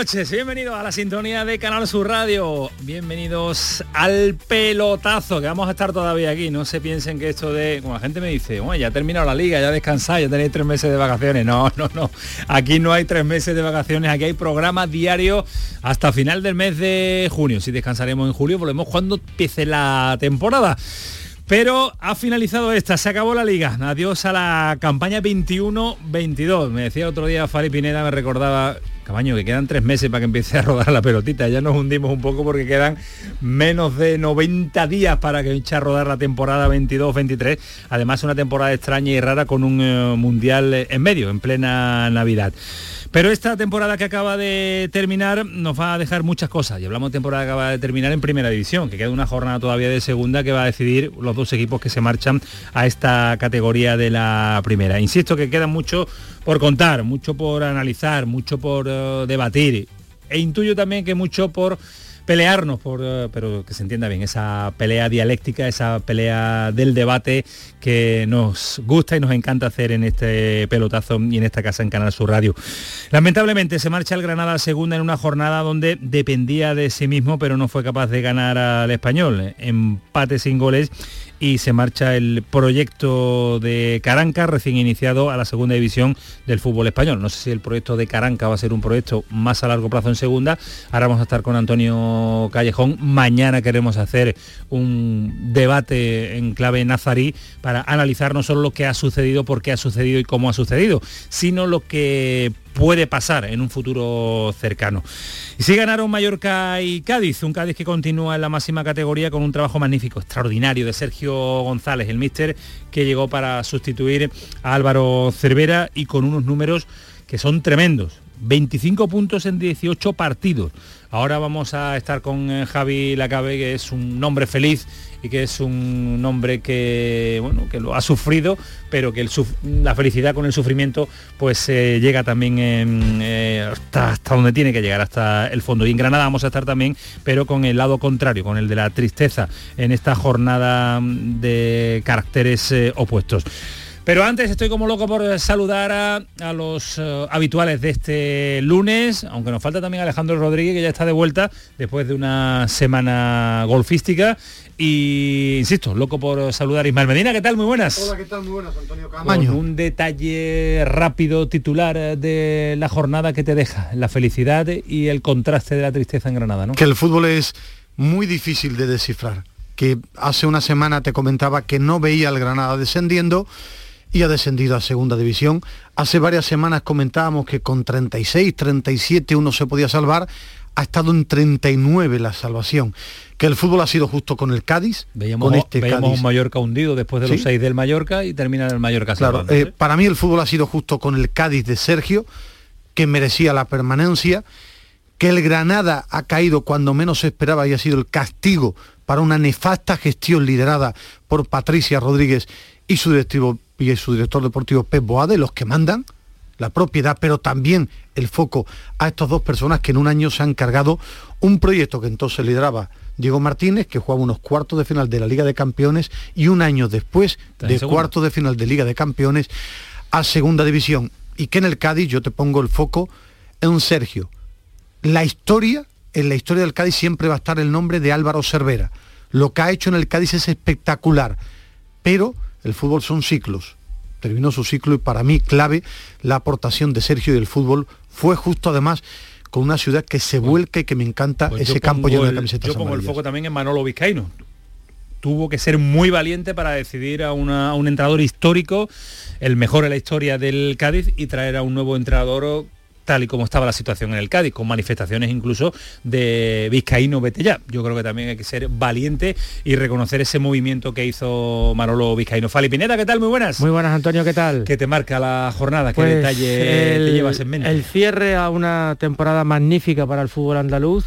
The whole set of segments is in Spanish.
Noches, bienvenidos a la sintonía de Canal Sur Radio, bienvenidos al pelotazo, que vamos a estar todavía aquí, no se piensen que esto de, como la gente me dice, bueno, ya ha terminado la liga, ya descansáis, ya tenéis tres meses de vacaciones, no, no, no, aquí no hay tres meses de vacaciones, aquí hay programa diario hasta final del mes de junio, si descansaremos en julio, volvemos cuando empiece la temporada. Pero ha finalizado esta, se acabó la liga. Adiós a la campaña 21-22. Me decía otro día Fari Pineda, me recordaba Cabaño, que quedan tres meses para que empiece a rodar la pelotita. Ya nos hundimos un poco porque quedan menos de 90 días para que eche a rodar la temporada 22-23. Además, una temporada extraña y rara con un eh, mundial en medio, en plena Navidad. Pero esta temporada que acaba de terminar nos va a dejar muchas cosas. Y hablamos de temporada que acaba de terminar en primera división, que queda una jornada todavía de segunda que va a decidir los dos equipos que se marchan a esta categoría de la primera. Insisto que queda mucho por contar, mucho por analizar, mucho por eh, debatir. E intuyo también que mucho por pelearnos, por, eh, pero que se entienda bien, esa pelea dialéctica, esa pelea del debate que nos gusta y nos encanta hacer en este pelotazo y en esta casa en Canal Sur Radio. Lamentablemente se marcha el Granada segunda en una jornada donde dependía de sí mismo, pero no fue capaz de ganar al español. Empate sin goles y se marcha el proyecto de Caranca, recién iniciado a la segunda división del fútbol español. No sé si el proyecto de Caranca va a ser un proyecto más a largo plazo en segunda. Ahora vamos a estar con Antonio Callejón. Mañana queremos hacer un debate en clave nazarí para analizar no solo lo que ha sucedido, por qué ha sucedido y cómo ha sucedido, sino lo que puede pasar en un futuro cercano. Y sí ganaron Mallorca y Cádiz, un Cádiz que continúa en la máxima categoría con un trabajo magnífico, extraordinario de Sergio González, el míster que llegó para sustituir a Álvaro Cervera y con unos números que son tremendos. 25 puntos en 18 partidos. Ahora vamos a estar con eh, Javi Lacabe, que es un hombre feliz y que es un hombre que, bueno, que lo ha sufrido, pero que la felicidad con el sufrimiento pues eh, llega también eh, hasta, hasta, donde tiene que llegar, hasta el fondo. Y en Granada vamos a estar también, pero con el lado contrario, con el de la tristeza en esta jornada de caracteres opuestos. Pero antes estoy como loco por saludar a, los eh, habituales de este lunes, aunque nos falta también Alejandro Rodríguez, que ya está de vuelta después de una semana golfística. Y insisto, loco por saludar a Ismael Medina, ¿qué tal? Muy buenas. Hola, ¿qué tal? Muy buenas, Antonio Camaño. un detalle rápido titular de la jornada que te deja, la felicidad y el contraste de la tristeza en Granada, ¿no? Que el fútbol es muy difícil de descifrar. Que hace una semana te comentaba que no veía al Granada descendiendo y ha descendido a segunda división. Hace varias semanas comentábamos que con 36, 37 uno se podía salvar, ha estado en 39 la salvación. Que el fútbol ha sido justo con el Cádiz, veíamos, con este veíamos un Mallorca hundido después de los seis del Mallorca y termina en el Mallorca. Claro, eh, para mí el fútbol ha sido justo con el Cádiz de Sergio, que merecía la permanencia, que el Granada ha caído cuando menos se esperaba y ha sido el castigo para una nefasta gestión liderada por Patricia Rodríguez y su directivo y su director deportivo Pep Boade, los que mandan la propiedad, pero también el foco a estas dos personas que en un año se han cargado un proyecto que entonces lideraba Diego Martínez, que jugaba unos cuartos de final de la Liga de Campeones y un año después de cuartos de final de Liga de Campeones a Segunda División. Y que en el Cádiz yo te pongo el foco en Sergio. La historia, en la historia del Cádiz siempre va a estar el nombre de Álvaro Cervera. Lo que ha hecho en el Cádiz es espectacular, pero el fútbol son ciclos. Terminó su ciclo y para mí clave la aportación de Sergio y el fútbol fue justo además con una ciudad que se vuelca y que me encanta pues ese campo lleno de camisetas Yo pongo el foco también en Manolo Vizcaíno. tuvo que ser muy valiente para decidir a, un entrenador histórico, el mejor en la historia del Cádiz, y traer a un nuevo entrenador tal y como estaba la situación en el Cádiz, con manifestaciones incluso de Vizcaíno ya. Yo creo que también hay que ser valiente y reconocer ese movimiento que hizo Manolo Vizcaíno. Fali Pineda, ¿qué tal? Muy buenas. Muy buenas, Antonio, ¿qué tal? ¿Qué te marca la jornada? ¿Qué pues detalle te llevas en mente? El cierre a una temporada magnífica para el fútbol andaluz,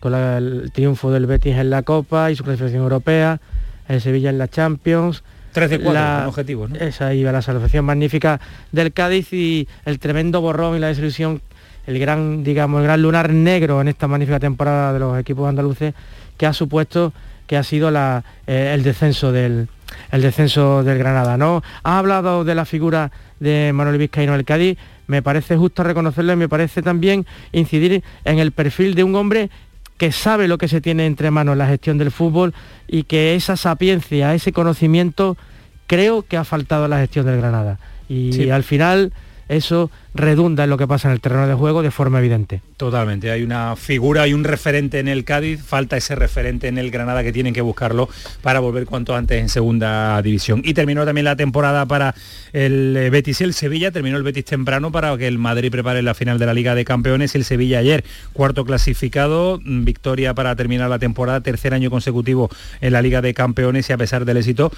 con el triunfo del Betis en la Copa y su clasificación europea, el Sevilla en la Champions, 13 4 objetivos, ¿no? Esa iba la salvación magnífica del Cádiz y el tremendo borrón y la desilusión, el gran, digamos, el gran lunar negro en esta magnífica temporada de los equipos andaluces que ha supuesto que ha sido la, eh, el descenso del el descenso del Granada. ¿no? Ha hablado de la figura de Manuel Vizcaíno del Cádiz, me parece justo reconocerlo y me parece también incidir en el perfil de un hombre que sabe lo que se tiene entre manos la gestión del fútbol y que esa sapiencia, ese conocimiento, creo que ha faltado a la gestión del Granada. Y al final eso redunda en lo que pasa en el terreno de juego de forma evidente. Totalmente, hay una figura, hay un referente en el Cádiz, falta ese referente en el Granada que tienen que buscarlo para volver cuanto antes en segunda división. Y terminó también la temporada para el eh, Betis y el Sevilla, terminó el Betis temprano para que el Madrid prepare la final de la Liga de Campeones y el Sevilla ayer, cuarto clasificado, mm, victoria para terminar la temporada, tercer año consecutivo en la Liga de Campeones y a pesar del éxito,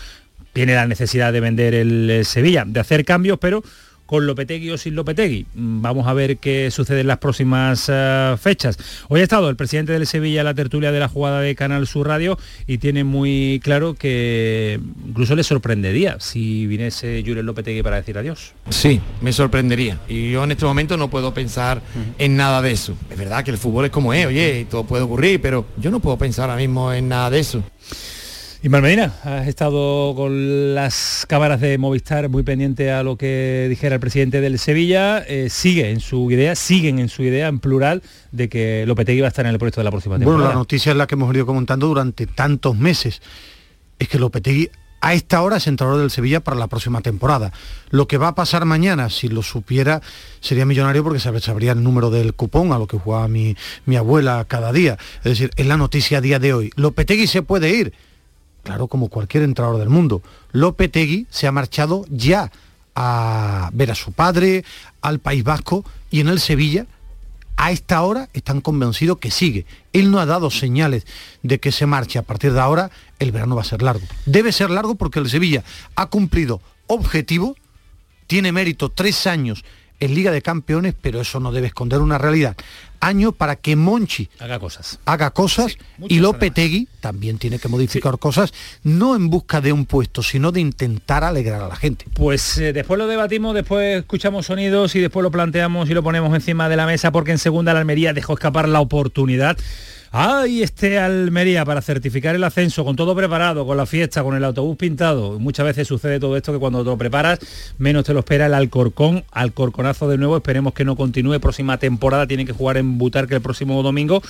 tiene la necesidad de vender el eh, Sevilla, de hacer cambios, pero con Lopetegui o sin Lopetegui. Mm, vamos a ver qué sucede en las próximas eh, fechas. Hoy ha estado el presidente del Sevilla en la tertulia de la jugada de Canal Sur Radio y tiene muy claro que incluso le sorprendería si viniese Jules Lopetegui para decir adiós. Sí, me sorprendería. Y yo en este momento no puedo pensar en nada de eso. Es verdad que el fútbol es como es, oye, todo puede ocurrir, pero yo no puedo pensar ahora mismo en nada de eso. Y Medina, has estado con las cámaras de Movistar muy pendiente a lo que dijera el presidente del Sevilla. Eh, sigue en su idea, siguen en su idea en plural de que Lopetegui va a estar en el proyecto de la próxima temporada. Bueno, la noticia es la que hemos ido comentando durante tantos meses. Es que Lopetegui a esta hora es entrenador del Sevilla para la próxima temporada. Lo que va a pasar mañana, si lo supiera, sería millonario porque sabría el número del cupón a lo que jugaba mi, mi abuela cada día. Es decir, es la noticia a día de hoy. Lopetegui se puede ir claro, como cualquier entrenador del mundo. Lopetegui se ha marchado ya a ver a su padre, al País Vasco y en el Sevilla. A esta hora están convencidos que sigue. Él no ha dado señales de que se marche. A partir de ahora el verano va a ser largo. Debe ser largo porque el Sevilla ha cumplido objetivo, tiene mérito tres años en Liga de Campeones, pero eso no debe esconder una realidad. Año para que Monchi haga cosas, haga cosas y Lopetegui también tiene que modificar cosas, no en busca de un puesto, sino de intentar alegrar a la gente. Pues eh, después lo debatimos, después escuchamos sonidos y después lo planteamos y lo ponemos encima de la mesa porque en segunda la Almería dejó escapar la oportunidad Ahí este Almería para certificar el ascenso, con todo preparado, con la fiesta, con el autobús pintado. Muchas veces sucede todo esto que cuando te lo preparas, menos te lo espera el Alcorcón. Alcorconazo de nuevo, esperemos que no continúe. Próxima temporada tiene que jugar en Butarque el próximo domingo.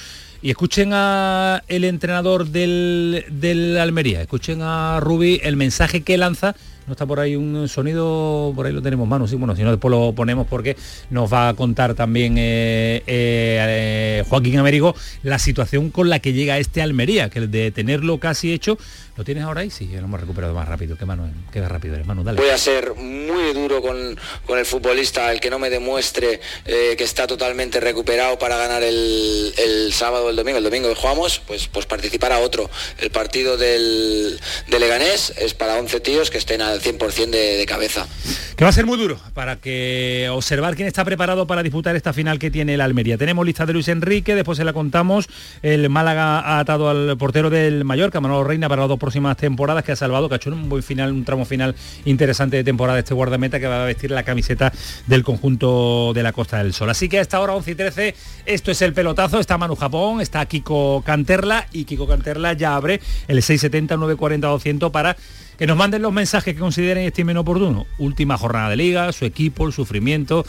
Y escuchen a el entrenador del, del Almería, escuchen a Rubi el mensaje que lanza. No está por ahí un sonido, por ahí lo tenemos manos, sí, bueno, si no después lo ponemos porque nos va a contar también eh, eh, Joaquín Américo la situación con la que llega este Almería, que de tenerlo casi hecho, ¿lo tienes ahora ahí? Sí, lo hemos recuperado más rápido, que mano, queda rápido, hermano, dale. Voy a ser muy duro con, el futbolista, el que no me demuestre eh, que está totalmente recuperado para ganar el, sábado o el domingo, el domingo que jugamos, pues, pues participar a otro. El partido del, de Leganés es para 11 tíos que estén al 100% de, de, cabeza. Que va a ser muy duro para que observar quién está preparado para disputar esta final que tiene el Almería. Tenemos lista de Luis Enrique, después se la contamos. El Málaga ha atado al portero del Mallorca, Manolo Reina, para las dos próximas temporadas, que ha salvado, que un buen final, un tramo final interesante de temporada este guardameta que va a vestir la camiseta del conjunto de la Costa del Sol. Así que a esta hora 11 y 13, esto es el pelotazo, está Manu Japón, está Kiko Canterla y Kiko Canterla ya abre el 670 940 200 para que nos manden los mensajes que consideren estimen oportuno. Última jornada de liga, su equipo, el sufrimiento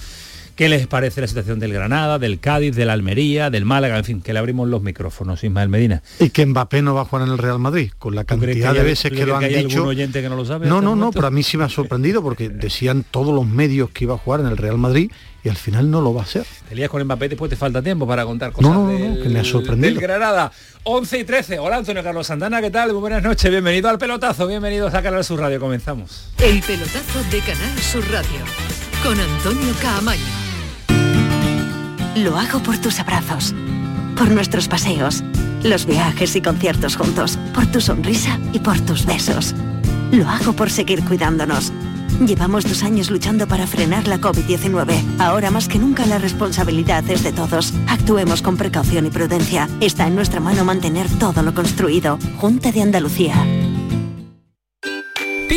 qué les parece la situación del Granada, del Cádiz, del Almería, del Málaga, en fin, que le abrimos los micrófonos, Ismael Medina. Y que Mbappé no va a jugar en el Real Madrid, con la cantidad de veces que, lo han dicho. oyente que no lo sabe? No, no, no, pero a mí sí me ha sorprendido porque decían todos los medios que iba a jugar en el Real Madrid y al final no lo va a hacer. Te lías con Mbappé, después te falta tiempo para contar cosas no, no, no, que me ha sorprendido. del Granada. 11 y 13. Hola Antonio Carlos Santana, ¿qué tal? Muy buenas noches, bienvenido al pelotazo, bienvenidos a Canal Sur Radio, comenzamos. El pelotazo de Canal Sur Radio con Antonio Caamaño. Lo hago por tus abrazos, por nuestros paseos, los viajes y conciertos juntos, por tu sonrisa y por tus besos. Lo hago por seguir cuidándonos Llevamos dos años luchando para frenar la COVID-19. Ahora más que nunca la responsabilidad es de todos. Actuemos con precaución y prudencia. Está en nuestra mano mantener todo lo construido. Junta de Andalucía.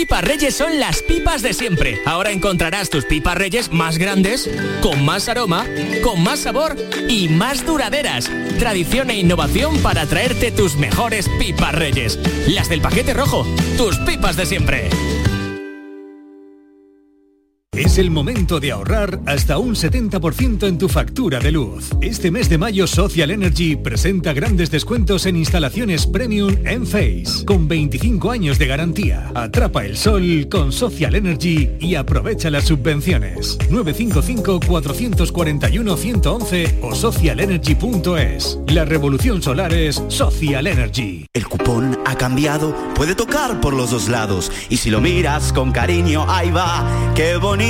Pipas Reyes son las pipas de siempre. Ahora encontrarás tus pipas Reyes más grandes, con más aroma, con más sabor y más duraderas. Tradición e innovación para traerte tus mejores pipas Reyes. Las del paquete rojo, tus pipas de siempre. Es el momento de ahorrar hasta un 70% en tu factura de luz. Este mes de mayo Social Energy presenta grandes descuentos en instalaciones premium en Face, con 25 años de garantía. Atrapa el sol con Social Energy y aprovecha las subvenciones. 955-441-111 o socialenergy.es. La revolución solar es Social Energy. El cupón ha cambiado, puede tocar por los dos lados y si lo miras con cariño, ahí va, qué bonito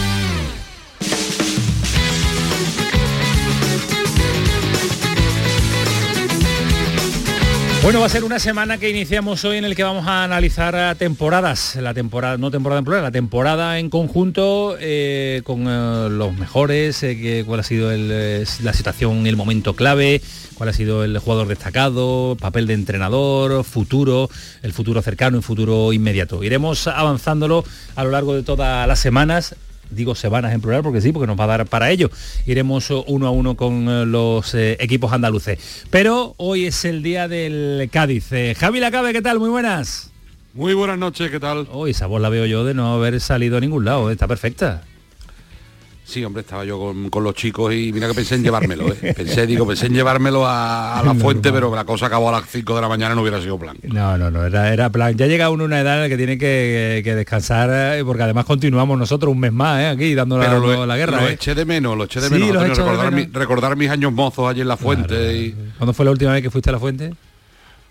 Bueno, va a ser una semana que iniciamos hoy en el que vamos a analizar temporadas, la temporada, no temporada en plural, la temporada en conjunto eh, con eh, los mejores, eh, cuál ha sido la situación, el momento clave, cuál ha sido el jugador destacado, papel de entrenador, futuro, el futuro cercano y futuro inmediato. Iremos avanzándolo a lo largo de todas las semanas digo semanas en plural porque sí, porque nos va a dar para ello. Iremos uno a uno con eh, los eh, equipos andaluces. Pero hoy es el día del Cádiz. Eh, Javi Lacabe, ¿qué tal? Muy buenas. Muy buenas noches, ¿qué tal? Hoy esa voz la veo yo de no haber salido a ningún lado, está perfecta. Sí, hombre, estaba yo con, los chicos y mira que pensé en llevármelo, ¿eh? Pensé, digo, pensé en llevármelo a, la fuente, pero la cosa acabó a las 5 de la mañana no hubiera sido plan. No, no, no, era, era plan. Ya llega uno a una edad en la que tiene que, descansar, eh, porque además continuamos nosotros un mes más, ¿eh? Aquí dando la, guerra. Lo ¿eh? eché de menos, lo eché de menos. recordar, mis años mozos allí en la fuente. Y... ¿Cuándo fue la última vez que fuiste a la fuente?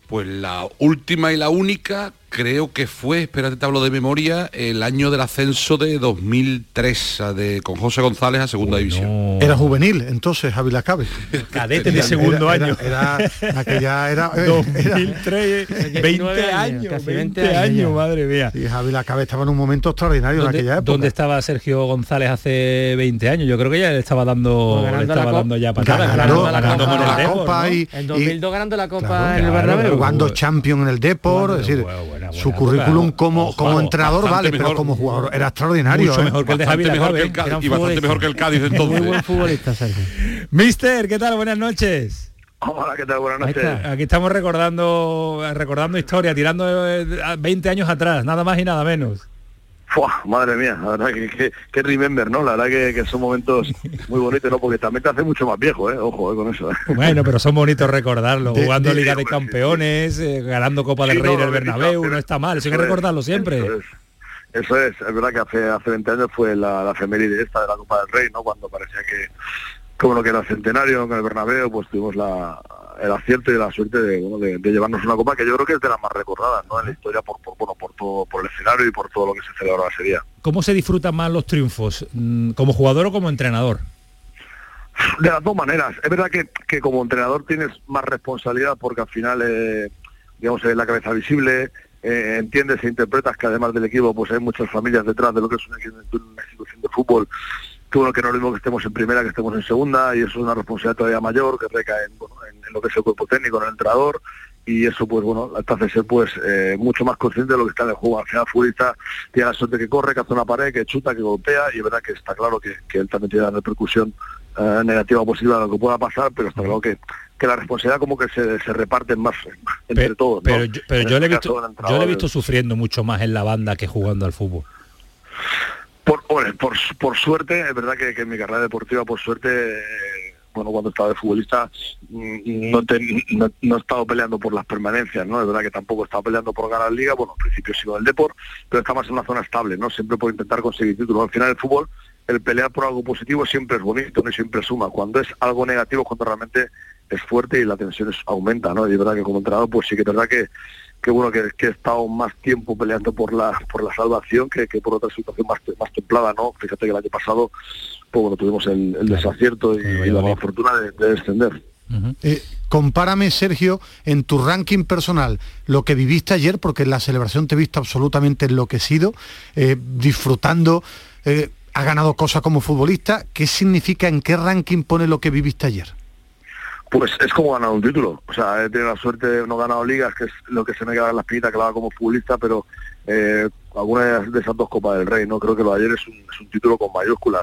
Pues la última y la única creo que fue, espérate, te hablo de memoria, el año del ascenso de 2003 de, con José González a segunda división. Era juvenil, entonces, Ávila Cabe. Cadete de segundo año. Era, aquella era, 2003, 20 años, 20 años, madre mía. Y Javi Cabe estaba en un momento extraordinario en aquella época. ¿Dónde estaba Sergio González hace 20 años? Yo creo que ya le estaba dando, le estaba dando ya para ganando, ganando, la, Copa y, en 2002 ganando la Copa en el Bernabéu. Jugando Champion en el es decir, su currículum como, como entrenador vale, pero como jugador era extraordinario. Mucho ¿eh? mejor que el de Javier mejor que el Cádiz, y bastante mejor que el Cádiz entonces. Muy buen futbolista, Sergio. Mister, ¿qué tal? Buenas noches. Hola, ¿qué tal? Buenas noches. Aquí estamos recordando recordando historia, tirando 20 eh, años atrás, nada más y nada menos. Fua, madre mía, la verdad que, que, que remember, ¿no? La verdad que, que, son momentos muy bonitos, ¿no? Porque también te hace mucho más viejo, ¿eh? Ojo, ¿eh? con eso. ¿eh? Bueno, pero son bonitos recordarlo, de, jugando de, Liga de, Campeones, eh, ganando Copa del sí, Rey no, en el Bernabéu, no está mal, eso hay que recordarlo siempre. Eso es. Eso es, es verdad que hace, hace 20 años fue la, la efeméride esta de la Copa del Rey, ¿no? Cuando parecía que, que bueno, que era centenario en el Bernabéu, pues tuvimos la, el acierto y la suerte de, bueno, de, de, llevarnos una copa que yo creo que es de las más recordadas ¿no? en la historia por, por, bueno, por, todo, por el escenario y por todo lo que se celebra ese día. ¿Cómo se disfrutan más los triunfos? Mm, ¿Como jugador o como entrenador? De las dos maneras. Es verdad que, que como entrenador tienes más responsabilidad porque al final, eh, digamos, es la cabeza visible, eh, entiendes e interpretas que además del equipo pues hay muchas familias detrás de lo que es una, una institución de fútbol que bueno que no es lo mismo que estemos en primera que estemos en segunda y eso es una responsabilidad todavía mayor que recae en, bueno, en, en lo que es el cuerpo técnico, en el entrenador y eso pues bueno te hace ser pues eh, mucho más consciente de lo que está en el juego al final futbolista tiene la suerte que corre, que hace una pared, que chuta, que golpea y es verdad que está claro que, que él también tiene la repercusión eh, negativa o positiva de lo que pueda pasar pero está claro que que la responsabilidad como que se, se reparten más entre pero, todos. ¿no? Pero, yo, pero yo, este le he visto, yo le he visto sufriendo mucho más en la banda que jugando al fútbol. Por, bueno, por, por suerte, es verdad que, que, en mi carrera deportiva, por suerte, eh, bueno, cuando estaba de futbolista, mm, no, te, no, no, he estado peleando por las permanencias, ¿no? Es verdad que tampoco he estado peleando por ganar liga, bueno, al principio sigo del deporte, pero está más en una zona estable, ¿no? Siempre por intentar conseguir títulos. Al final el fútbol, el pelear por algo positivo siempre es bonito, no siempre suma. Cuando es algo negativo, cuando realmente es fuerte y la tensión es, aumenta, ¿no? Y es verdad que como entrenador, pues sí que es verdad que, que bueno, que, que, he estado más tiempo peleando por la por la salvación que, que por otra situación más, más templada, ¿no? Fíjate que el año pasado, pues bueno, tuvimos el, el desacierto y, y la mala fortuna de, de descender. Uh -huh. eh, compárame, Sergio, en tu ranking personal, lo que viviste ayer, porque en la celebración te he visto absolutamente enloquecido, eh, disfrutando, eh, ha ganado cosas como futbolista, ¿qué significa, en qué ranking pone lo que viviste ayer? Pues es como ganar un título. O sea, he tenido la suerte de no ganar ligas, que es lo que se me queda en la espinita clavada como futbolista, pero eh, alguna de esas dos Copas del Rey, ¿no? Creo que lo de ayer es un, es un título con mayúsculas.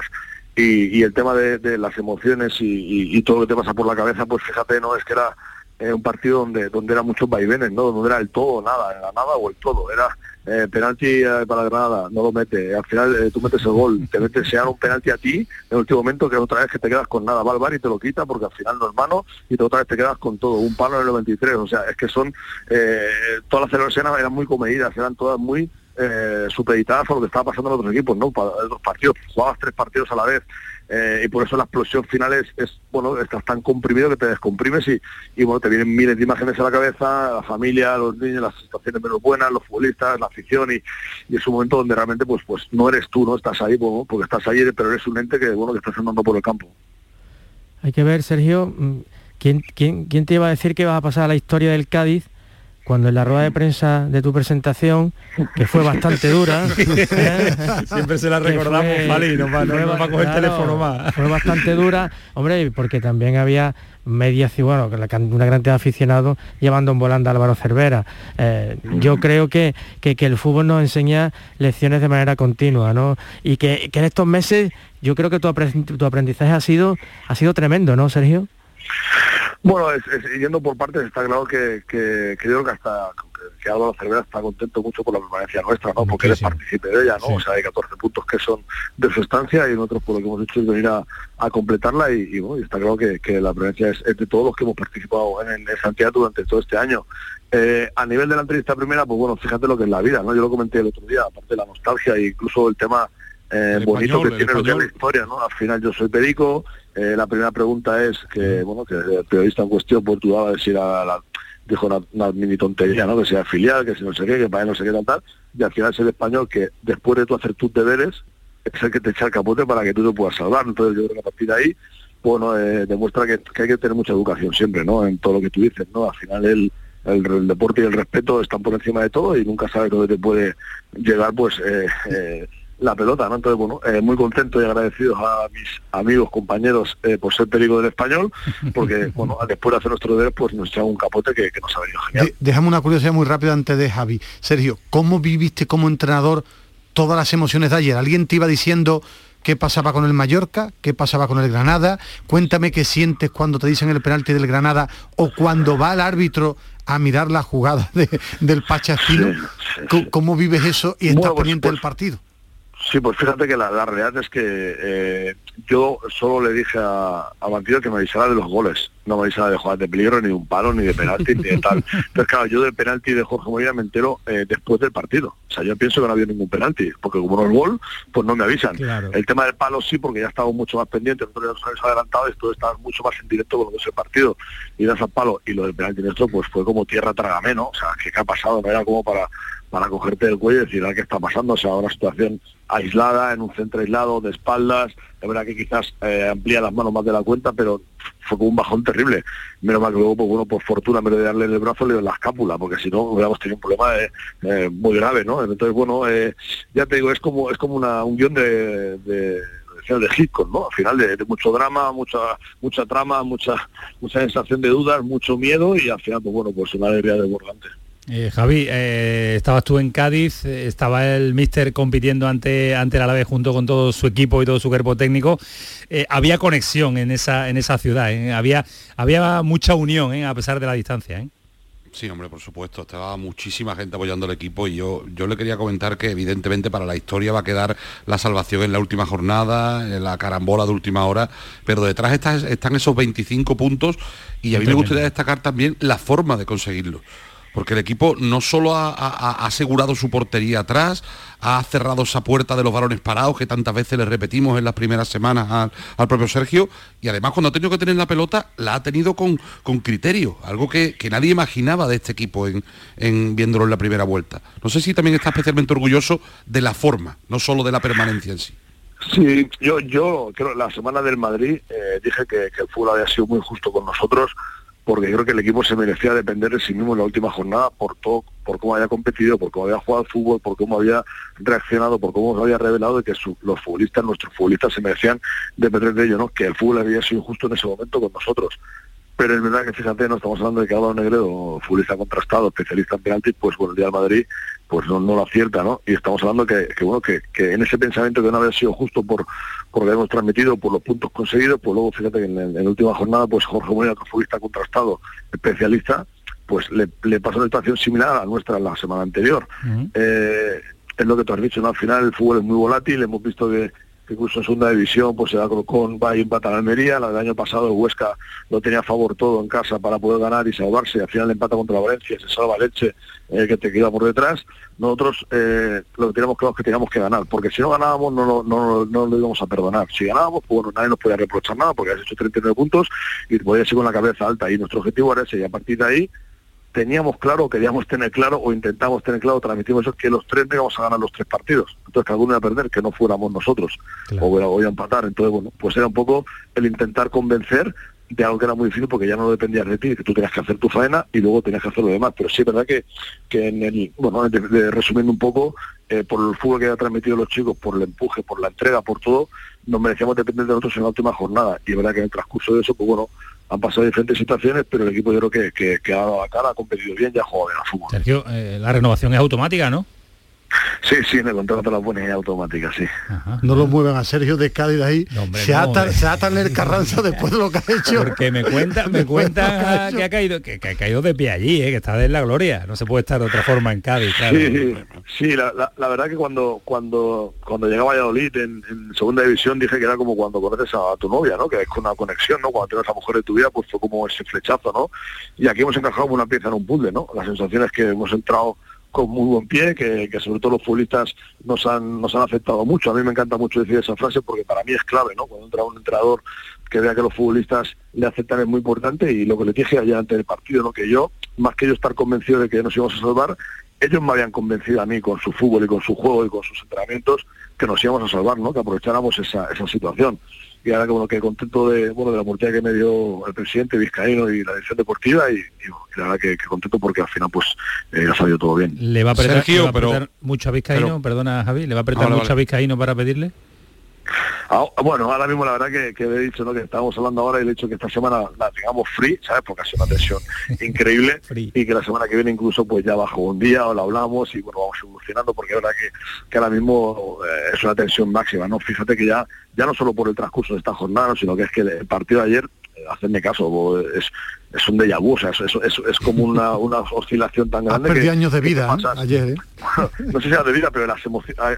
Y, y el tema de, de las emociones y, y, y, todo lo que te pasa por la cabeza, pues fíjate, no es que era un partido donde donde era muchos vaivenes, ¿no? Donde era el todo nada, era nada o el todo. Era eh, penalti eh, para Granada, no lo mete. Al final eh, tú metes el gol, te metes, se dan un penalti a ti en el último momento que otra vez que te quedas con nada. Va al bar y te lo quita porque al final no es mano y te otra vez te quedas con todo. Un palo en el 93. O sea, es que son, eh, todas las celebraciones eran muy comedidas, eran todas muy eh, supeditadas a lo que estaba pasando en otros equipos, ¿no? Para otros partidos. Jugabas tres partidos a la vez. Eh, y por eso la explosión final es, es, bueno, estás tan comprimido que te descomprimes y, y, bueno, te vienen miles de imágenes a la cabeza, la familia, los niños, las situaciones menos buenas, los futbolistas, la afición y, y es un momento donde realmente pues pues no eres tú, no estás ahí, bueno, porque estás ahí, pero eres un ente que bueno que estás andando por el campo. Hay que ver, Sergio, ¿quién, quién, quién te iba a decir que vas a pasar a la historia del Cádiz? Cuando en la rueda de prensa de tu presentación, que fue bastante dura... ¿eh? Siempre se la recordamos, Fali, no va, no, no va a coger claro, teléfono más. Fue bastante dura, hombre, porque también había media bueno, una gran cantidad de aficionados llevando en volanda a Álvaro Cervera. Eh, yo creo que, que, que, el fútbol nos enseña lecciones de manera continua, ¿no? Y que, que en estos meses yo creo que tu, tu aprendizaje ha sido, ha sido tremendo, ¿no, Sergio? Bueno, es, es, yendo por partes, está claro que, que, que yo creo que hasta que, Álvaro Cervera está contento mucho por la permanencia nuestra, ¿no? Porque él es partícipe de ella, ¿no? Sí. O sea, hay 14 puntos que son de su estancia y nosotros por lo que hemos hecho es venir a, a completarla y, y, bueno, está claro que, que la permanencia es, es, de todos los que hemos participado en, en Santiago durante todo este año. Eh, a nivel de la entrevista primera, pues bueno, fíjate lo que es la vida, ¿no? Yo lo comenté el otro día, aparte de la nostalgia e incluso el tema eh, bonito español, que tiene lo que es la historia, ¿no? Al final yo soy perico, eh, la primera pregunta es que, bueno, que el periodista en cuestión pues dudaba de si era la, dijo una, una, mini tontería, ¿no? Que sea filial, que si no sé qué, que para él no sé qué tal, tal, y al final es el español que después de tú hacer tus deberes, es el que te echa el capote para que tú te puedas salvar. Entonces yo creo que a partir de ahí, bueno, eh, demuestra que, que, hay que tener mucha educación siempre, ¿no? En todo lo que tú dices, ¿no? Al final el, el, el deporte y el respeto están por encima de todo y nunca sabes dónde te puede llegar, pues, eh, eh, la pelota, ¿no? Entonces, bueno, eh, muy contento y agradecidos a mis amigos, compañeros, eh, por ser perigo del español, porque, bueno, después de hacer nuestro deber, pues nos echaba un capote que, que nos ha venido genial. De, déjame una curiosidad muy rápida antes de Javi. Sergio, ¿cómo viviste como entrenador todas las emociones de ayer? ¿Alguien te iba diciendo qué pasaba con el Mallorca, qué pasaba con el Granada? Cuéntame qué sientes cuando te dicen el penalti del Granada o cuando va el árbitro a mirar la jugada de, del Pachafino. Sí, sí, sí. ¿Cómo, vives eso y estás bueno, pues, pendiente pues, del partido? Sí, pues fíjate que la, realidad es que eh, yo solo le dije a, a que me avisara de los goles, no me avisara de jugadas de peligro, ni de un palo, ni de penalti, ni de tal. Entonces, claro, yo del penalti de Jorge Molina me entero eh, después del partido. O sea, yo pienso que no había ningún penalti, porque como no es gol, pues no me avisan. El tema del palo sí, porque ya estaba mucho más pendiente, nosotros ya nos adelantado y tú estabas mucho más en directo con lo que es el partido. Y das al palo, y lo del penalti nuestro, pues fue como tierra tragameno, o sea, qué ha pasado, no era como para para cogerte el cuello y decir, ¿qué está pasando? O sea, una situación aislada, en un centro aislado, de espaldas, de verdad que quizás eh, amplía las manos más de la cuenta, pero fue como un bajón terrible. Menos mal que luego, pues bueno, por fortuna, me de darle el brazo, le dio la escápula, porque si no hubiéramos tenido un problema eh, eh, muy grave, ¿no? Entonces, bueno, ya te digo, es como es como una, un guion de, de de Hitchcock, ¿no? Al final de, mucho drama, mucha mucha trama, mucha mucha sensación de dudas, mucho miedo y al final, pues bueno, pues una alegría desbordante. Eh, Javi, eh, estabas tú en Cádiz, eh, estaba el míster compitiendo ante, ante el Alavés junto con todo su equipo y todo su cuerpo técnico. había conexión en esa, en esa ciudad, había, había mucha unión a pesar de la distancia. Sí, hombre, por supuesto, estaba muchísima gente apoyando al equipo y yo, yo le quería comentar que evidentemente para la historia va a quedar la salvación en la última jornada, en la carambola de última hora, pero detrás están esos 25 puntos y a mí me gustaría destacar también la forma de conseguirlo porque el equipo no solo ha, asegurado su portería atrás, ha cerrado esa puerta de los balones parados que tantas veces le repetimos en las primeras semanas al, propio Sergio, y además cuando ha tenido que tener la pelota, la ha tenido con, con criterio, algo que, nadie imaginaba de este equipo en, viéndolo en la primera vuelta. No sé si también está especialmente orgulloso de la forma, no solo de la permanencia en sí. Sí, yo, yo creo la semana del Madrid eh, dije que, que el fútbol había sido muy justo con nosotros porque creo que el equipo se merecía depender de sí mismo en la última jornada por todo, por cómo había competido, por cómo había jugado al fútbol, por cómo había reaccionado, por cómo se había revelado y que los futbolistas, nuestros futbolistas se merecían depender de ello, ¿no? Que el fútbol había sido injusto en ese momento con nosotros. Pero es verdad que fíjate, no estamos hablando de que Álvaro Negredo, futbolista contrastado, especialista en penaltis, pues bueno, el día de Madrid pues no, lo acierta, ¿no? Y estamos hablando que, bueno, que, en ese pensamiento que no había sido justo por, por lo que hemos transmitido, por los puntos conseguidos, pues luego fíjate que en, la última jornada, pues Jorge otro futbolista contrastado, especialista, pues le, pasó una situación similar a la nuestra la semana anterior. Eh, es lo que tú has dicho, ¿no? Al final el fútbol es muy volátil, hemos visto que incluso en segunda división pues se da con va y empata a Almería, la del año pasado el Huesca lo tenía a favor todo en casa para poder ganar y salvarse, al final empata contra Valencia, se salva Leche eh, que te queda por detrás, nosotros eh, lo que teníamos claro es que teníamos que ganar, porque si no ganábamos no, no, no, lo íbamos a perdonar, si ganábamos pues bueno, nadie nos podía reprochar nada porque has hecho 39 puntos y podías ir con la cabeza alta. Y nuestro objetivo era ese y a partir de ahí teníamos claro, queríamos tener claro o intentamos tener claro, transmitimos eso, que los tres no íbamos a ganar los tres partidos. Entonces que alguno iba a perder, que no fuéramos nosotros, o, a empatar. Entonces, bueno, pues era un poco el intentar convencer de algo que era muy difícil porque ya no dependía de ti, que tú tenías que hacer tu faena y luego tenías que hacer lo demás. Pero sí es verdad que, que en el, bueno, resumiendo un poco, eh, por el fútbol que había transmitido los chicos, por el empuje, por la entrega, por todo, nos merecíamos depender de nosotros en la última jornada. Y es verdad que en el transcurso de eso, pues bueno, han pasado diferentes situaciones, pero el equipo yo creo que, que, ha dado la cara, ha competido bien y ha jugado bien al fútbol. Sergio, eh, la renovación es automática, ¿no? Sí, sí, en el contrato la ponen automática, sí. No lo mueven a Sergio de Cádiz ahí. se, ata, se atan el Carranza después de lo que ha hecho. Porque me cuenta, me cuenta que, ha caído, que, ha caído de pie allí, eh, que está de la gloria. No se puede estar de otra forma en Cádiz, Sí, sí la, verdad que cuando cuando cuando llegaba a Valladolid en, segunda división dije que era como cuando conoces a, tu novia, ¿no? Que es una conexión, ¿no? Cuando tienes a la mujer de tu vida, pues fue como ese flechazo, ¿no? Y aquí hemos encajado una pieza en un puzzle, ¿no? Las sensaciones que hemos entrado con muy buen pie, que, sobre todo los futbolistas nos han, nos han afectado mucho. A mí me encanta mucho decir esa frase porque para mí es clave, ¿no? Cuando entra un entrenador que vea que los futbolistas le aceptan es muy importante y lo que le dije allá antes del partido, ¿no? Que yo, más que yo estar convencido de que nos íbamos a salvar, ellos me habían convencido a mí con su fútbol y con su juego y con sus entrenamientos que nos íbamos a salvar, ¿no? Que aprovecháramos esa, esa situación y ahora como que contento de bueno de la oportunidad que me dio el presidente Vizcaíno y la dirección deportiva y, la verdad que, contento porque al final pues eh, ha salido todo bien. ¿Le va a apretar, pero, mucho a Vizcaíno? Perdona Javi, ¿le va a apretar mucho a Vizcaíno para pedirle? Ah, bueno, ahora mismo la verdad que, que he dicho ¿no? que estábamos hablando ahora y el hecho que esta semana la tengamos free, ¿sabes? Porque ha sido una tensión increíble y que la semana que viene incluso pues ya bajo un día o la hablamos y bueno, vamos evolucionando porque es verdad que, que ahora mismo eh, es una tensión máxima, ¿no? Fíjate que ya, ya no solo por el transcurso de esta jornada, sino que es que el partido de ayer hacedme caso, es, es un déjà vu, o sea, es, es, es como una, una oscilación tan grande. Perdí años de vida ¿eh? ayer. ¿eh? no sé si era de vida, pero las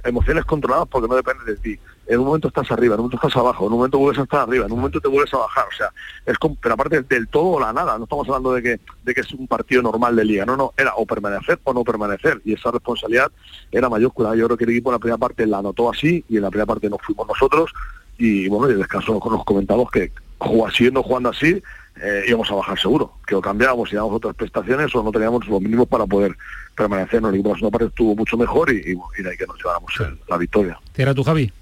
emociones controladas porque no dependen de ti. En un momento estás arriba, en un momento estás abajo, en un momento vuelves a estar arriba, en un momento te vuelves a bajar. O sea, es como, pero aparte del todo o la nada, no estamos hablando de que, de que es un partido normal de liga, no, no, era o permanecer o no permanecer. Y esa responsabilidad era mayúscula. Yo creo que el equipo en la primera parte la anotó así y en la primera parte nos fuimos nosotros. Y bueno, y en el descanso nos comentamos que siguiendo jugando así, eh, íbamos a bajar seguro, que o cambiábamos y dábamos otras prestaciones o no teníamos los mínimos para poder permanecer. en El equipo de la parte estuvo mucho mejor y, y, de ahí que nos lleváramos la victoria. ¿Era tu Javi?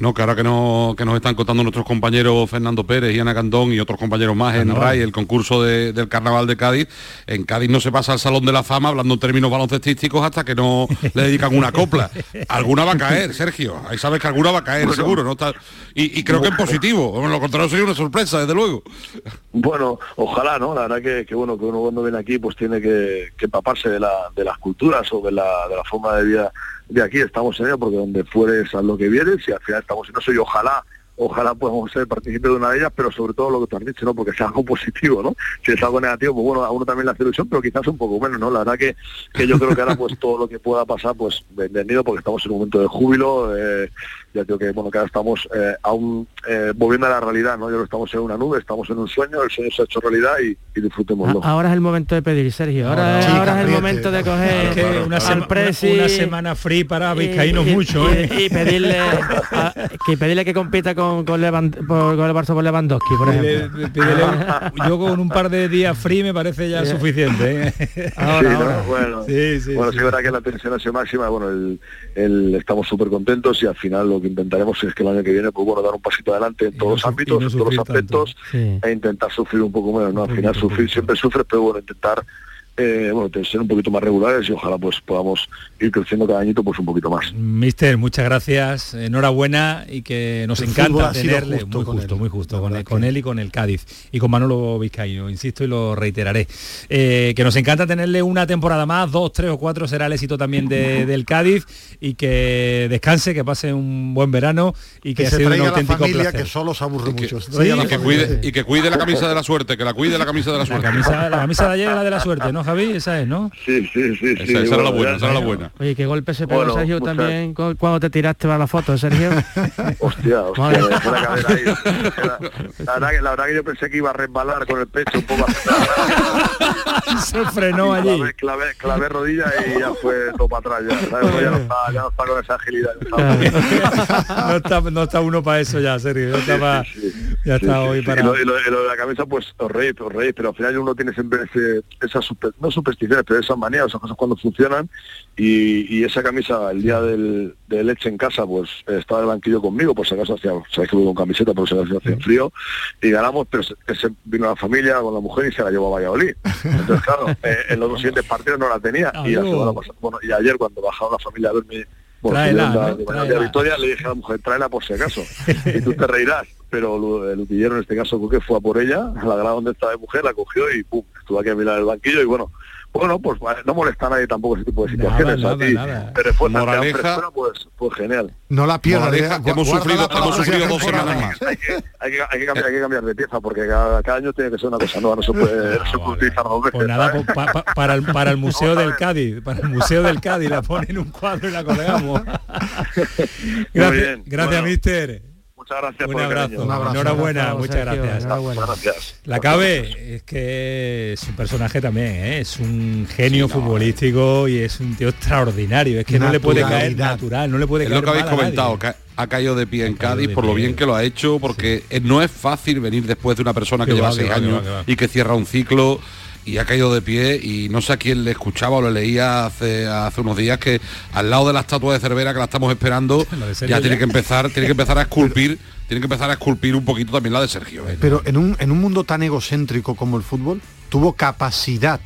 No, que ahora que, no, que nos están contando nuestros compañeros Fernando Pérez y Ana Candón y otros compañeros más en RAI, el concurso del Carnaval de Cádiz, en Cádiz no se pasa al Salón de la Fama hablando en términos baloncestísticos hasta que no le dedican una copla. Alguna va a caer, Sergio. Ahí sabes que alguna va a caer, seguro. ¿no? Está... Y, creo que es positivo. Lo contrario sería una sorpresa, desde luego. Bueno, ojalá, ¿no? La verdad que, bueno, que uno cuando viene aquí pues tiene que, empaparse de, la, de las culturas o de la, de la forma de vida de aquí estamos en ello, porque donde fueres a lo que vienes y al final estamos en eso y ojalá ojalá podamos ser partícipes de una de ellas, pero sobre todo lo que tú has dicho, ¿no? Porque sea algo positivo, ¿no? Si es algo negativo, pues bueno, a uno también le hace ilusión, pero quizás un poco menos, ¿no? La verdad que, que yo creo que ahora pues todo lo que pueda pasar, pues bienvenido, porque estamos en un momento de júbilo, eh, ya creo que bueno que ahora estamos eh, aún eh, volviendo a la realidad, ¿no? Yo no estamos en una nube, estamos en un sueño, el sueño se ha hecho realidad y, y disfrutémoslo. Ahora es el momento de pedir, Sergio. Ahora, ahora, es el momento de coger una, una, semana free para vizcaínos mucho, ¿eh? y, pedirle que pedirle que compita con, con, Levant, por, con el Barça por Lewandowski, por ejemplo. yo con un par de días free me parece ya suficiente. ¿eh? Ahora, ahora. Bueno, sí, sí, bueno, sí, verdad que la tensión ha sido máxima, bueno, el, el, estamos súper contentos y al final lo que intentaremos es que el año que viene, pues bueno, dar un pasito adelante en todos los ámbitos, en todos los aspectos, e intentar sufrir un poco menos, ¿no? Al final sufrir siempre sufres, pero bueno, intentar eh, bueno, ser un poquito más regulares y ojalá pues podamos ir creciendo cada añito pues un poquito más. Mister, muchas gracias, enhorabuena y que nos encanta tenerle muy justo, muy justo con, él, y con el Cádiz y con Manolo Vizcaíno, insisto y lo reiteraré. Eh, que nos encanta tenerle una temporada más, dos, tres o cuatro será el éxito también del Cádiz y que descanse, que pase un buen verano y que, que se traiga un auténtico la familia que solo se aburre mucho. y, que cuide, y que cuide la camisa de la suerte, que la cuide la camisa de la suerte. La camisa, la camisa de ayer era de la suerte, ¿no? Javi? Esa es, ¿no? Sí, sí, sí. Esa, sí, esa era la buena, esa era la buena. Oye, qué golpe se pegó Sergio también cuando te tiraste para la foto, Sergio. hostia, hostia, la, verdad que, la verdad que yo pensé que iba a resbalar con el pecho un poco Se frenó allí. Clavé, clavé, clavé, rodilla y ya fue todo para atrás. Ya, ya, no está, ya no está con esa agilidad. no, está, no está uno para eso ya, Sergio. Ya, ya está hoy para... Y lo, y lo, de la cabeza, pues os reís, os reís, pero al final uno tiene siempre ese, esa super, no supersticiones, pero esas manías, esas cosas cuando funcionan. Y, esa camisa el día del, de leche en casa pues estaba en el banquillo conmigo, por si acaso hacía, sabes que voy con camiseta, por si acaso hacía frío. Y ganamos, pero ese vino la familia con la mujer y se la llevó a Valladolid. Entonces claro, eh, en los dos siguientes partidos no la tenía. Y, bueno, y ayer cuando bajaba la familia a verme tráela, la, Victoria le dije a la mujer, tráela por si acaso. y tú te reirás. Pero el utillero en este caso creo que fue a por ella, a la grada donde estaba de mujer, la cogió y pum, estuvo aquí a mirar el banquillo y bueno, bueno, pues no molesta a nadie tampoco ese tipo de situaciones. Nada, nada, nada. Pero fue Moraleja, pues, pues genial. No la pierdas. Hemos sufrido, hemos sufrido dos semanas más. Hay que, hay, que, hay, que cambiar, hay que cambiar de pieza porque cada, cada, año tiene que ser una cosa nueva, no se puede, no se puede utilizar dos veces. Pues nada, pues, pa, pa, para, el, para el Museo del Cádiz, para el Museo del Cádiz la ponen un cuadro y la colgamos. gracias, gracias, mister. Muchas gracias un abrazo. Un abrazo. Enhorabuena, muchas gracias. La Cabe es que es un personaje también, ¿eh? es un genio futbolístico y es un tío extraordinario. Es que no le puede caer natural, no le puede es caer lo que habéis comentado, ha caído de pie en Cádiz por lo bien que lo ha hecho, porque no es fácil venir después de una persona que, lleva seis años y que cierra un ciclo y ha caído de pie y no sé a quién le escuchaba o le leía hace, hace unos días que al lado de la estatua de Cervera que la estamos esperando ya tiene que empezar tiene que empezar a esculpir tiene que empezar a esculpir un poquito también la de Sergio ¿eh? pero en un, en un mundo tan egocéntrico como el fútbol tuvo capacidad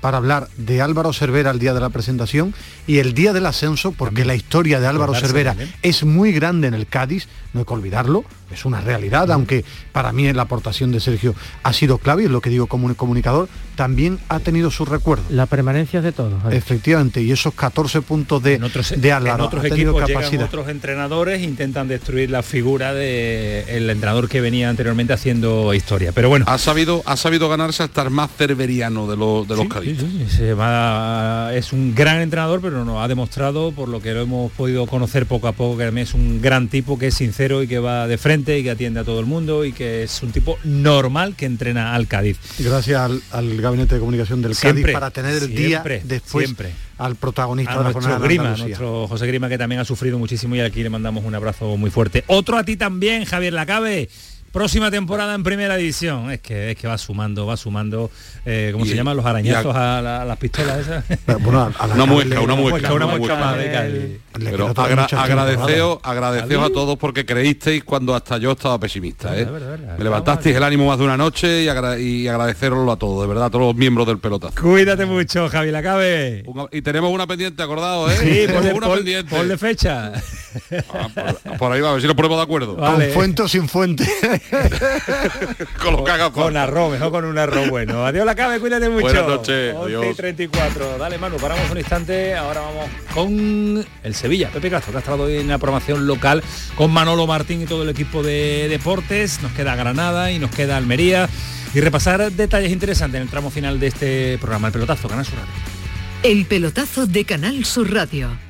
para hablar de Álvaro Cervera el día de la presentación y el día del ascenso, porque la historia de Álvaro Cervera es muy grande en el Cádiz, no hay que olvidarlo, es una realidad, aunque para mí la aportación de Sergio ha sido clave, es lo que digo como un comunicador, también ha tenido su recuerdo. La permanencia de todos. Efectivamente, y esos 14 puntos de, de Álvaro. En otros ha tenido equipos capacidad. llegan otros entrenadores intentan destruir la figura del entrenador que venía anteriormente haciendo historia. Pero bueno. Ha sabido, ha sabido ganarse hasta el más cerberiano de los, de los. Se va- es un gran entrenador, pero nos ha demostrado, por lo que lo hemos podido conocer poco a poco, que también es un gran tipo que es sincero y que va de frente y que atiende a todo el mundo y que es un tipo normal que entrena al Cádiz. Gracias al, al Gabinete de Comunicación del Siempre, Cádiz para tener el día siempre, después siempre. al protagonista a de la nuestro jornada Grima, nuestro José Grima que también ha sufrido muchísimo y aquí le mandamos un abrazo muy fuerte. Otro a ti también, Javier Lacabe. Próxima temporada en primera división. Es que es que va sumando, va sumando, eh, ¿cómo Y- se llaman? Los a- arañazos a, la- a las pistolas esas. Bueno, a la Una muesca, una muesca, una una Pero agra- agradeceos, a todos porque creísteis cuando hasta yo estaba pesimista. ¿eh? Verdad, verdad, verdad. Me levantasteis el ánimo más de una noche y, agra- y agradeceroslo a todos, de verdad, a todos los miembros del pelotazo. Cuídate mucho, Javi Lacabe. Y tenemos una pendiente, acordados, ¿eh? Sí, ponle, una pendiente. ponle fecha. Ah, por, por ahí va, a ver si nos ponemos de acuerdo. Vale. Con fuente o sin fuente. Con lo que haga Con falta. arroz, mejor con un arroz bueno. Adiós Lacabe, cuídate mucho. Buenas noches, 11 y adiós. 34. Dale, Manu, paramos un instante. Ahora vamos con el Sevilla. Pepe Castro, que ha estado en la programación local con Manolo Martín y todo el equipo de deportes. Nos queda Granada y nos queda Almería. Y repasar detalles interesantes en el tramo final de este programa, el pelotazo, Canal Sur Radio. El pelotazo de Canal Sur Radio.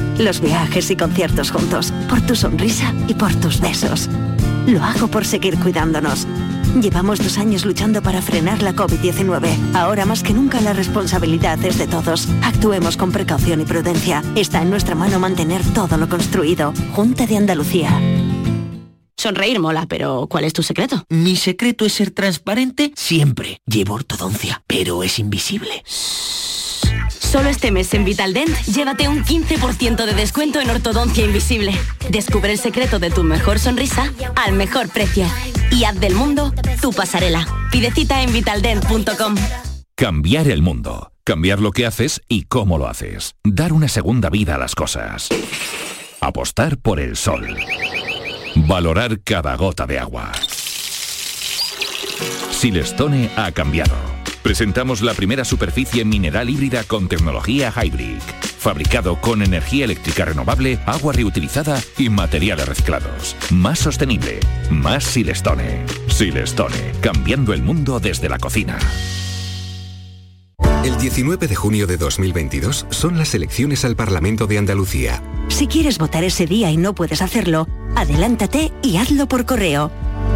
los viajes y conciertos juntos, por tu sonrisa y por tus besos. Lo hago por seguir cuidándonos. Llevamos dos años luchando para frenar la COVID-19. Ahora más que nunca la responsabilidad es de todos. Actuemos con precaución y prudencia. Está en nuestra mano mantener todo lo construido. Junta de Andalucía. Sonreír mola, pero ¿cuál es tu secreto? Mi secreto es ser transparente siempre. Llevo ortodoncia, pero es invisible. Solo este mes en Vitaldent, llévate un 15% de descuento en ortodoncia invisible. Descubre el secreto de tu mejor sonrisa al mejor precio. Y haz del mundo tu pasarela. Pide cita en vitaldent.com. Cambiar el mundo. Cambiar lo que haces y cómo lo haces. Dar una segunda vida a las cosas. Apostar por el sol. Valorar cada gota de agua. Silestone ha cambiado. Presentamos la primera superficie mineral híbrida con tecnología Hybrid. Fabricado con energía eléctrica renovable, agua reutilizada y materiales reciclados. Más sostenible. Más Silestone. Silestone. Cambiando el mundo desde la cocina. El 19 de junio de 2022 son las elecciones al Parlamento de Andalucía. Si quieres votar ese día y no puedes hacerlo, adelántate y hazlo por correo.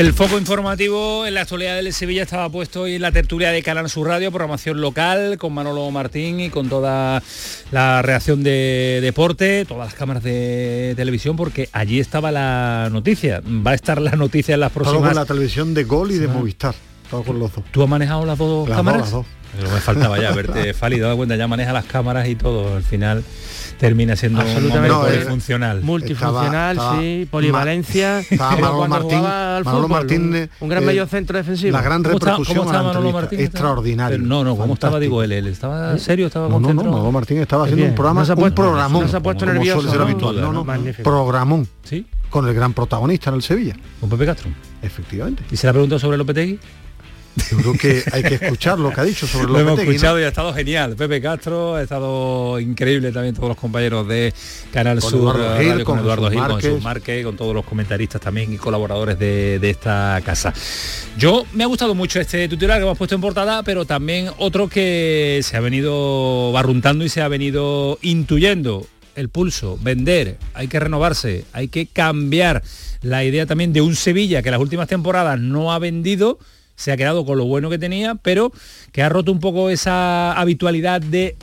El foco informativo en la actualidad del Sevilla estaba puesto hoy en la tertulia de Canal Sur Radio, programación local, con Manolo Martín y con toda la reacción de deporte, todas las cámaras de televisión, porque allí estaba la noticia. Va a estar la noticia en las Todo próximas... con la televisión de Gol y de Movistar. Todo con los dos. ¿Tú has manejado las dos Las cámaras? las dos. Pero me faltaba ya verte Fali, dado cuenta, ya maneja las cámaras y todo. Al final termina siendo Absolutamente. No, eh, polifuncional. Multifuncional, Estaba- estaba sí, polivalencia. Estaba Manolo Martín, al Manolo fútbol, Martín, un, eh, un gran eh, medio centro defensivo. La gran ¿Cómo está- repercusión cómo a la está Manolo entrevista. Martín? Extraordinario. Pero no, no, ¿cómo estaba? Digo, él, él estaba serio, estaba No, no, no. Manolo Martín estaba haciendo Bien. un programa, No se ha un programón. no se ha puesto como nervioso, suele ser ¿no? habitual. No, no, Magnífico. programón. Sí. Con el gran protagonista en el Sevilla. Con Pepe Castro. Efectivamente. ¿Y se la preguntó sobre Lopetegui? Yo creo que hay que escuchar lo que ha dicho sobre Lo hemos escuchado y ha estado genial. Pepe Castro, ha estado increíble también todos los compañeros de Canal Con Sur, Eduardo Radio, con, con Eduardo Gil, con Márquez. Jesús Márquez, con todos los comentaristas también y colaboradores de, de esta casa. Yo me ha gustado mucho este titular que hemos puesto en portada, pero también otro que se ha venido barruntando y se ha venido intuyendo. El pulso, vender, hay que renovarse, hay que cambiar la idea también de un Sevilla que las últimas temporadas no ha vendido, se ha quedado con lo bueno que tenía, pero que ha roto un poco esa habitualidad de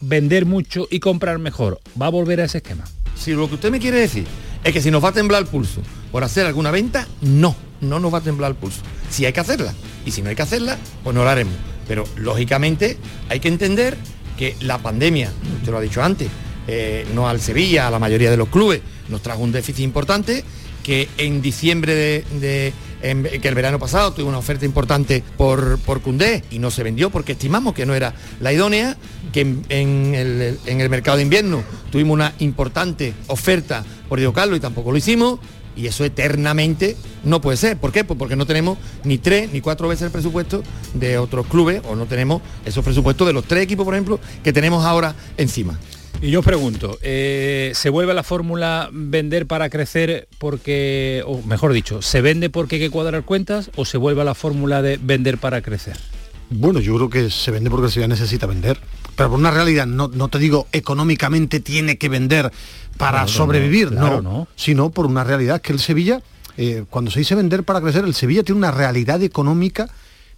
vender mucho y comprar mejor. Va a volver a ese esquema. Si lo que usted me quiere decir es que si nos va a temblar el pulso por hacer alguna venta, no, no nos va a temblar el pulso. Si hay que hacerla. Y si no hay que hacerla, pues no la haremos. Pero lógicamente hay que entender que la pandemia, usted lo ha dicho antes, eh, no al Sevilla, a la mayoría de los clubes, nos trajo un déficit importante, que en diciembre de, de- que el verano pasado tuvo una oferta importante por, por Cundé y no se vendió porque estimamos que no era la idónea, que en, en el, en el mercado de invierno tuvimos una importante oferta por Diego Carlos y tampoco lo hicimos. Y eso eternamente no puede ser. ¿Por qué? Pues porque no tenemos ni tres ni cuatro veces el presupuesto de otros clubes o no tenemos esos presupuestos de los tres equipos, por ejemplo, que tenemos ahora encima. Y yo os pregunto, eh, ¿se vuelve a la fórmula vender para crecer porque, o mejor dicho, ¿se vende porque hay que cuadrar cuentas o se vuelve a la fórmula de vender para crecer? Bueno, yo creo que se vende porque el Sevilla necesita vender. Pero por una realidad, no, no te digo económicamente tiene que vender para Claro, no, sobrevivir, claro, no, no. sino por una realidad que el Sevilla, eh, cuando se dice vender para crecer, el Sevilla tiene una realidad económica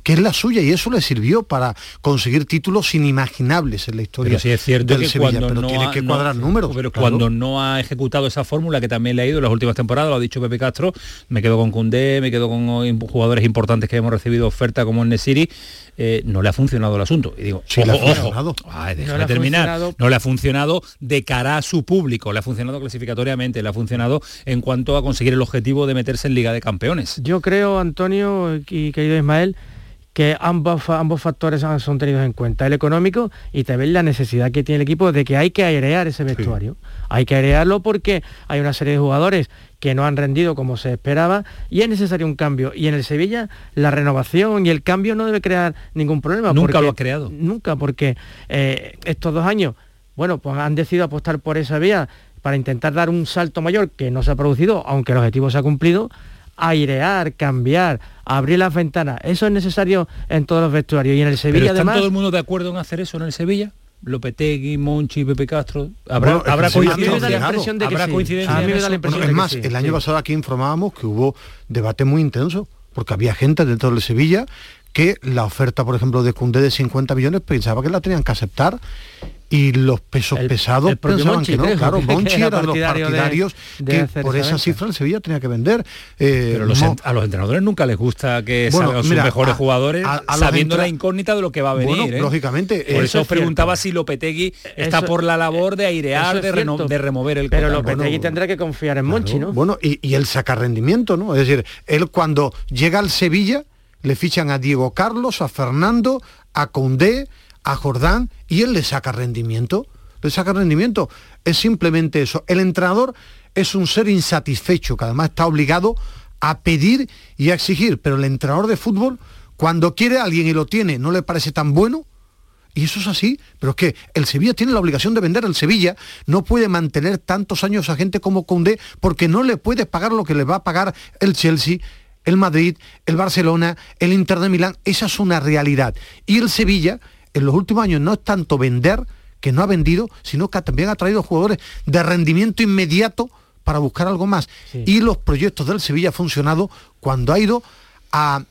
que es la suya y eso le sirvió para conseguir títulos inimaginables en la historia Pero sí es cierto del que Sevilla, cuando pero no tiene ha- que no- cuadrar números. Pero claro. cuando no ha ejecutado esa fórmula que también le ha ido en las últimas temporadas, lo ha dicho Pepe Castro, me quedo con Cundé, me quedo con jugadores importantes que hemos recibido oferta como el Nesiri, eh, no le ha funcionado el asunto. Y digo, Sí, le ha ojo, ojo. Ay, No déjame le ha terminar. funcionado. No le ha funcionado de cara a su público, le ha funcionado clasificatoriamente, le ha funcionado en cuanto a conseguir el objetivo de meterse en Liga de Campeones. Yo creo, Antonio y querido Ismael, que ambos, ambos factores son tenidos en cuenta, el económico y también la necesidad que tiene el equipo de que hay que airear ese vestuario. Hay que airearlo porque hay una serie de jugadores que no han rendido como se esperaba y es necesario un cambio. Y en el Sevilla la renovación y el cambio no debe crear ningún problema. Nunca lo ha creado. Nunca, porque eh, estos dos años, bueno, pues han decidido apostar por esa vía para intentar dar un salto mayor que no se ha producido, aunque el objetivo se ha cumplido, airear, cambiar, abrir las ventanas. Eso es necesario en todos los vestuarios. Y en el Sevilla, Pero ¿están además... todo el mundo de acuerdo en hacer eso en el Sevilla? Lopetegui, Monchi, Pepe Castro. ¿Habrá, Bueno, es habrá que se me coincidencia? dado la impresión de que ¿Habrá sí. coincidencia A mí me da la impresión Bueno, de es que más, sí, el año sí. pasado aquí informábamos que hubo debate muy intenso, porque había gente dentro del Sevilla que la oferta, por ejemplo, de Cundé de 50 millones pensaba que la tenían que aceptar y los pesos pesados el pensaban Monchi, que no. creo, claro, Monchi era de los partidarios de que por esa venta. cifra el Sevilla tenía que vender. Eh, Pero los a los entrenadores nunca les gusta que Bueno, salgan sus mira, mejores a- jugadores a- a los sabiendo entra- la incógnita de lo que va a venir. Bueno, ¿eh? lógicamente, Por eso eso os es preguntaba si Lopetegui está Eso- por la labor de airear, de, reno- cierto. de remover el Pero. Lopetegui tendrá que confiar en Monchi, ¿no? Bueno, y, y él saca rendimiento, ¿no? Es decir, él cuando llega al Sevilla, le fichan a Diego Carlos, a Fernando, a Condé, a Jordán, y él le saca rendimiento. Le saca rendimiento. Es simplemente eso. El entrenador es un ser insatisfecho, que además está obligado a pedir y a exigir. Pero el entrenador de fútbol, cuando quiere a alguien y lo tiene, no le parece tan bueno, y eso es así, pero es que el Sevilla tiene la obligación de vender. El Sevilla no puede mantener tantos años a gente como Condé porque no le puede pagar lo que le va a pagar el Chelsea, el Madrid, el Barcelona, el Inter de Milán. Esa es una realidad. Y el Sevilla, en los últimos años, no es tanto vender que no ha vendido, sino que también ha traído jugadores de rendimiento inmediato para buscar algo más. Y los proyectos del Sevilla han funcionado cuando ha ido a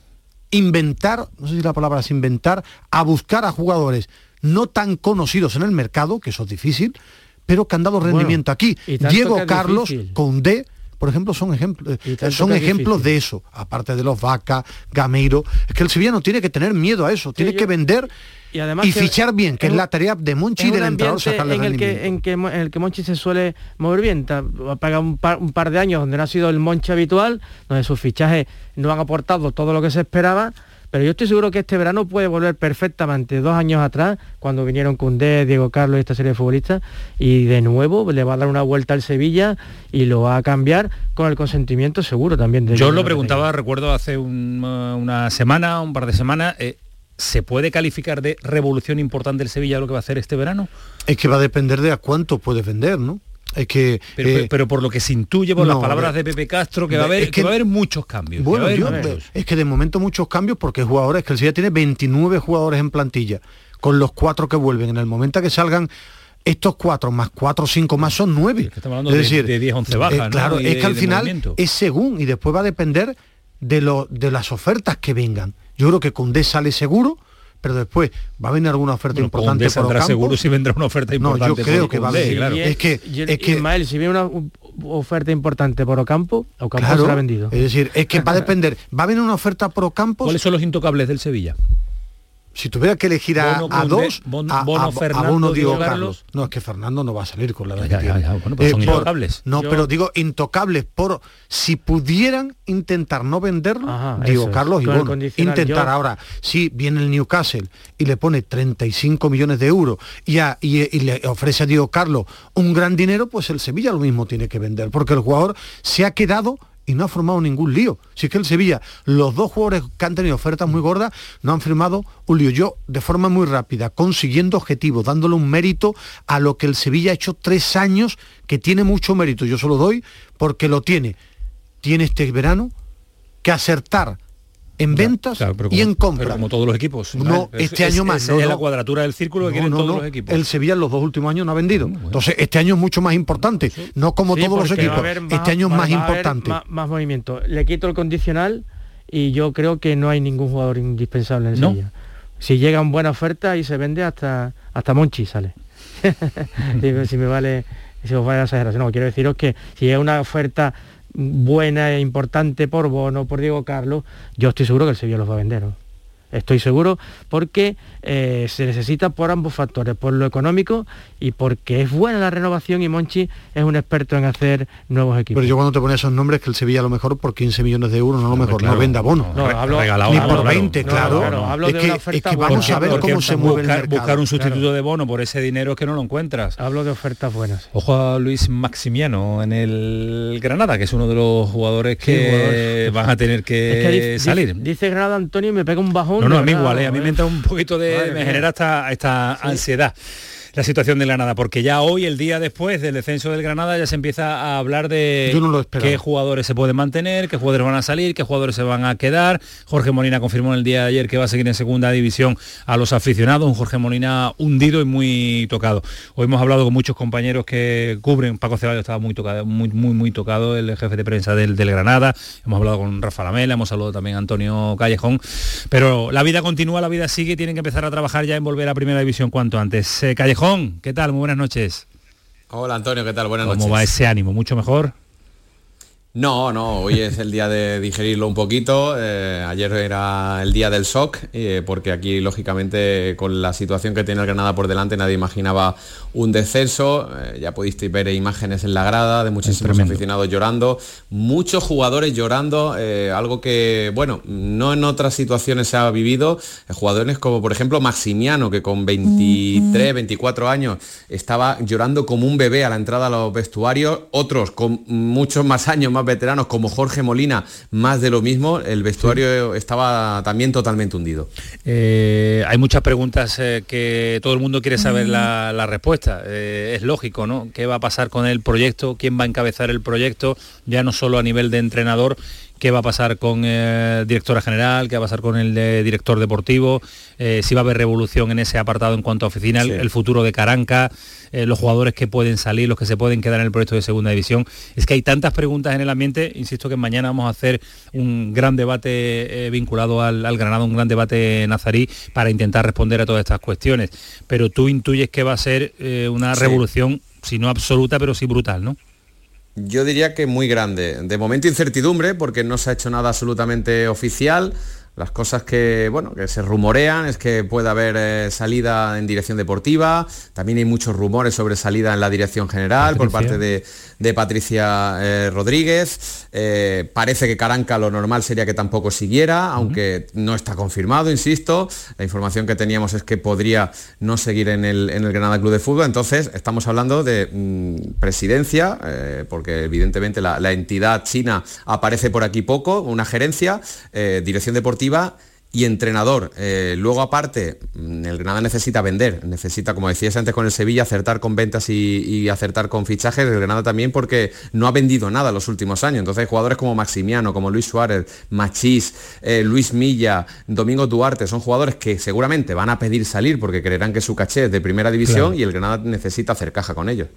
inventar, no sé si la palabra es inventar, a buscar a jugadores no tan conocidos en el mercado, que eso es difícil, pero que han dado rendimiento aquí. Diego Carlos, D por ejemplo, son ejemplos, son ejemplos de eso, aparte de los Vaca, Gameiro. Es que el Sevilla no tiene que tener miedo a eso, tiene que vender y, además fichar bien, que es, la tarea de Monchi y del entrenador en el, que, en, que, en el que Monchi se suele mover bien. Paga un par, un par de años donde no ha sido el Monchi habitual, donde sus fichajes no han aportado todo lo que se esperaba pero yo estoy seguro que este verano puede volver perfectamente dos años atrás, cuando vinieron Cundé, Diego Carlos y esta serie de futbolistas, y de nuevo le va a dar una vuelta al Sevilla y lo va a cambiar con el consentimiento seguro también. De yo lo preguntaba, recuerdo hace una semana, un par de semanas, eh, ¿se puede calificar de revolución importante el Sevilla lo que va a hacer este verano? Es que va a depender de a cuánto puede vender, ¿no? Es que, eh, pero, por lo que se intuye por las palabras de Pepe Castro, que va a haber, que, va a haber muchos cambios. Bueno, es que de momento muchos cambios porque jugadores, que el Sevilla tiene 29 jugadores en plantilla, con los cuatro que vuelven. En el momento que salgan estos cuatro más cuatro o cinco más son nueve. Es, decir, de 10, 11 bajas. Eh, claro, es que al final es según y después va a depender de, lo, de las ofertas que vengan. Yo creo que Condé sale seguro, pero después va a venir alguna oferta importante por Ocampo. seguro si vendrá una oferta importante. No, yo creo que va a venir. Claro. Es que, es que Ismael, si viene una oferta importante por Ocampo, Ocampo claro, será vendido. Es decir, es que va a depender, va a venir una oferta por Ocampo. ¿Cuáles son los intocables del Sevilla? Si tuviera que elegir a, dos, a, Bono, Fernando, digo Carlos. No, es que Fernando no va a salir con la edad Bueno, pues son eh, intocables. no, pero digo intocables por si pudieran intentar no venderlo, digo Carlos y Bono. Intentar ahora, si viene el Newcastle y le pone 35 millones de euros y, y, le ofrece a Diego Carlos un gran dinero, pues el Sevilla lo mismo tiene que vender, porque el jugador se ha quedado y no ha formado ningún lío. Si es que el Sevilla, los dos jugadores que han tenido ofertas muy gordas, no han firmado un lío. Yo, de forma muy rápida, consiguiendo objetivos, dándole un mérito a lo que el Sevilla ha hecho tres años, que tiene mucho mérito. Yo se lo doy porque lo tiene. Tiene este verano que acertar en ventas y en compra. como todos los equipos. No, este año más. no, es la cuadratura del círculo que quieren todos los equipos. El Sevilla en los dos últimos años no ha vendido. Entonces, este año es mucho más importante. No como todos los equipos. este año es más importante. Más, movimiento. Le quito el condicional y yo creo que no hay ningún jugador indispensable en el Sevilla. Si llega una buena oferta y se vende hasta hasta Monchi sale. si me vale si os vale la exageración. No, quiero deciros que si llega una oferta buena e importante por Bono, por Diego Carlos, yo estoy seguro que el Sevilla los va a vender. Estoy seguro porque eh, se necesita por ambos factores, por lo económico y porque es buena la renovación y Monchi es un experto en hacer nuevos equipos. Pero yo cuando te ponía esos nombres que el Sevilla a lo mejor por 15 millones de euros, no lo mejor, no venda bono. No, hablo, ni por 20, claro. hablo de es, que, vamos a ver cómo se mueve buscar, el buscar un sustituto de bono por ese dinero que no lo encuentras. Hablo de ofertas buenas. Ojo a Luis Maximiano en el Granada, que es uno de los jugadores que van a tener que, salir. Dice, Granada Antonio y me pega un bajón no, no, a mí igual, ¿eh? a mí me entra un poquito de... me genera esta, esta ansiedad la situación del Granada, porque ya hoy, el día después del descenso del Granada, ya se empieza a hablar de qué jugadores se pueden mantener, qué jugadores van a salir, qué jugadores se van a quedar. Jorge Molina confirmó en el día de ayer que va a seguir en segunda división a los aficionados, un Jorge Molina hundido y muy tocado. Hoy hemos hablado con muchos compañeros que cubren, Paco Ceballos estaba muy tocado, muy, muy, muy tocado, el jefe de prensa del, del Granada, hemos hablado con Rafa Lamela, hemos hablado también a Antonio Callejón, pero la vida continúa, la vida sigue, tienen que empezar a trabajar ya en volver a primera división cuanto antes. Eh, Callejón ¿qué tal? Muy buenas noches. Hola Antonio, ¿qué tal? Buenas noches. ¿Cómo va ese ánimo? ¿Mucho mejor? No, no, hoy es el día de digerirlo un poquito. Eh, ayer era el día del shock, eh, porque aquí, lógicamente, con la situación que tiene el Granada por delante, nadie imaginaba un descenso. Eh, ya pudiste ver imágenes en la grada de muchísimos aficionados llorando, muchos jugadores llorando, algo que, bueno, no en otras situaciones se ha vivido. jugadores como, por ejemplo, Maximiano, que con 23, 24 años estaba llorando como un bebé a la entrada a los vestuarios. Otros con muchos más años, más veteranos como Jorge Molina, más de lo mismo, el vestuario estaba también totalmente hundido. Eh, hay muchas preguntas eh, que todo el mundo quiere saber la, respuesta. Eh, es lógico, ¿no? ¿Qué va a pasar con el proyecto? ¿Quién va a encabezar el proyecto? Ya no solo a nivel de entrenador, qué va a pasar con el directora general, qué va a pasar con el director deportivo, eh, si va a haber revolución en ese apartado en cuanto a oficina, el, futuro de Caranca, eh, los jugadores que pueden salir, los que se pueden quedar en el proyecto de segunda división. Es que hay tantas preguntas en el ambiente, insisto que mañana vamos a hacer un gran debate vinculado al, al Granada, un gran debate nazarí para intentar responder a todas estas cuestiones. Pero tú intuyes que va a ser una revolución, si no absoluta, pero sí brutal, ¿no? Yo diría que muy grande. De momento incertidumbre porque no se ha hecho nada absolutamente oficial. Las cosas que, bueno, que se rumorean es que puede haber eh, salida en dirección deportiva, también hay muchos rumores sobre salida en la dirección general por parte de, Patricia eh, Rodríguez. Eh, parece que Caranca lo normal sería que tampoco siguiera, aunque no está confirmado, insisto. La información que teníamos es que podría no seguir en el, Granada Club de Fútbol. Entonces, estamos hablando de mm, presidencia, porque evidentemente la, la, entidad china aparece por aquí poco, una gerencia, dirección deportiva y entrenador. Eh, luego aparte, mm, el Granada necesita vender, necesita, como decías antes con el Sevilla, acertar con ventas y, acertar con fichajes. El Granada también porque no ha vendido nada los últimos años. Entonces jugadores como Maximiano, como Luis Suárez, Machís, eh, Luis Milla, Domingo Duarte, son jugadores que seguramente van a pedir salir porque creerán que su caché es de primera división y el Granada necesita hacer caja con ellos.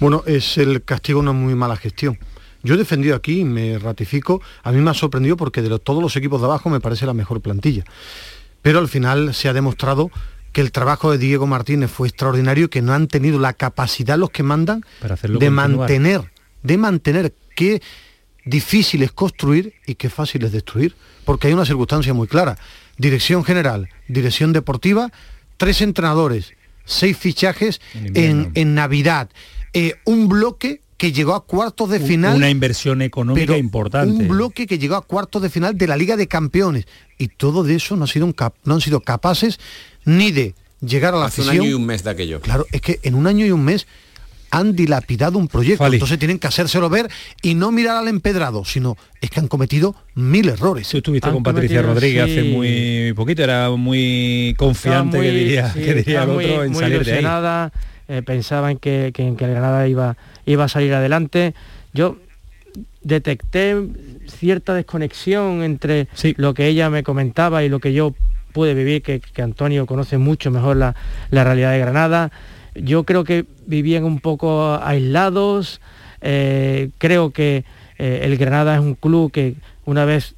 Bueno, es el castigo una muy mala gestión. Yo he defendido aquí, me ratifico, a mí me ha sorprendido porque de todos los equipos de abajo me parece la mejor plantilla. Pero al final se ha demostrado que el trabajo de Diego Martínez fue extraordinario y que no han tenido la capacidad los que mandan de mantener, de mantener qué difícil es construir y qué fácil es destruir. Porque hay una circunstancia muy clara. Dirección general, dirección deportiva, tres entrenadores, seis fichajes en, Navidad, eh, un bloque que llegó a cuartos de final. Una inversión económica importante. Un bloque que llegó a cuartos de final de la Liga de Campeones. Y todo de eso no, ha sido no han sido capaces ni de llegar a la Hace un año y un mes de aquello. Claro, es que en un año y un mes han dilapidado un proyecto. Entonces tienen que hacérselo ver y no mirar al empedrado, sino es que han cometido mil errores. Tú estuviste con Patricia Rodríguez hace muy poquito, era muy confiante que diría, que diría el otro en salir de ahí. Eh, pensaban que, que, que Granada iba iba a salir adelante. Yo detecté cierta desconexión entre lo que ella me comentaba y lo que yo pude vivir, que, Antonio conoce mucho mejor la, realidad de Granada. Yo creo que vivían un poco aislados. Eh, creo que eh, el Granada es un club que una vez,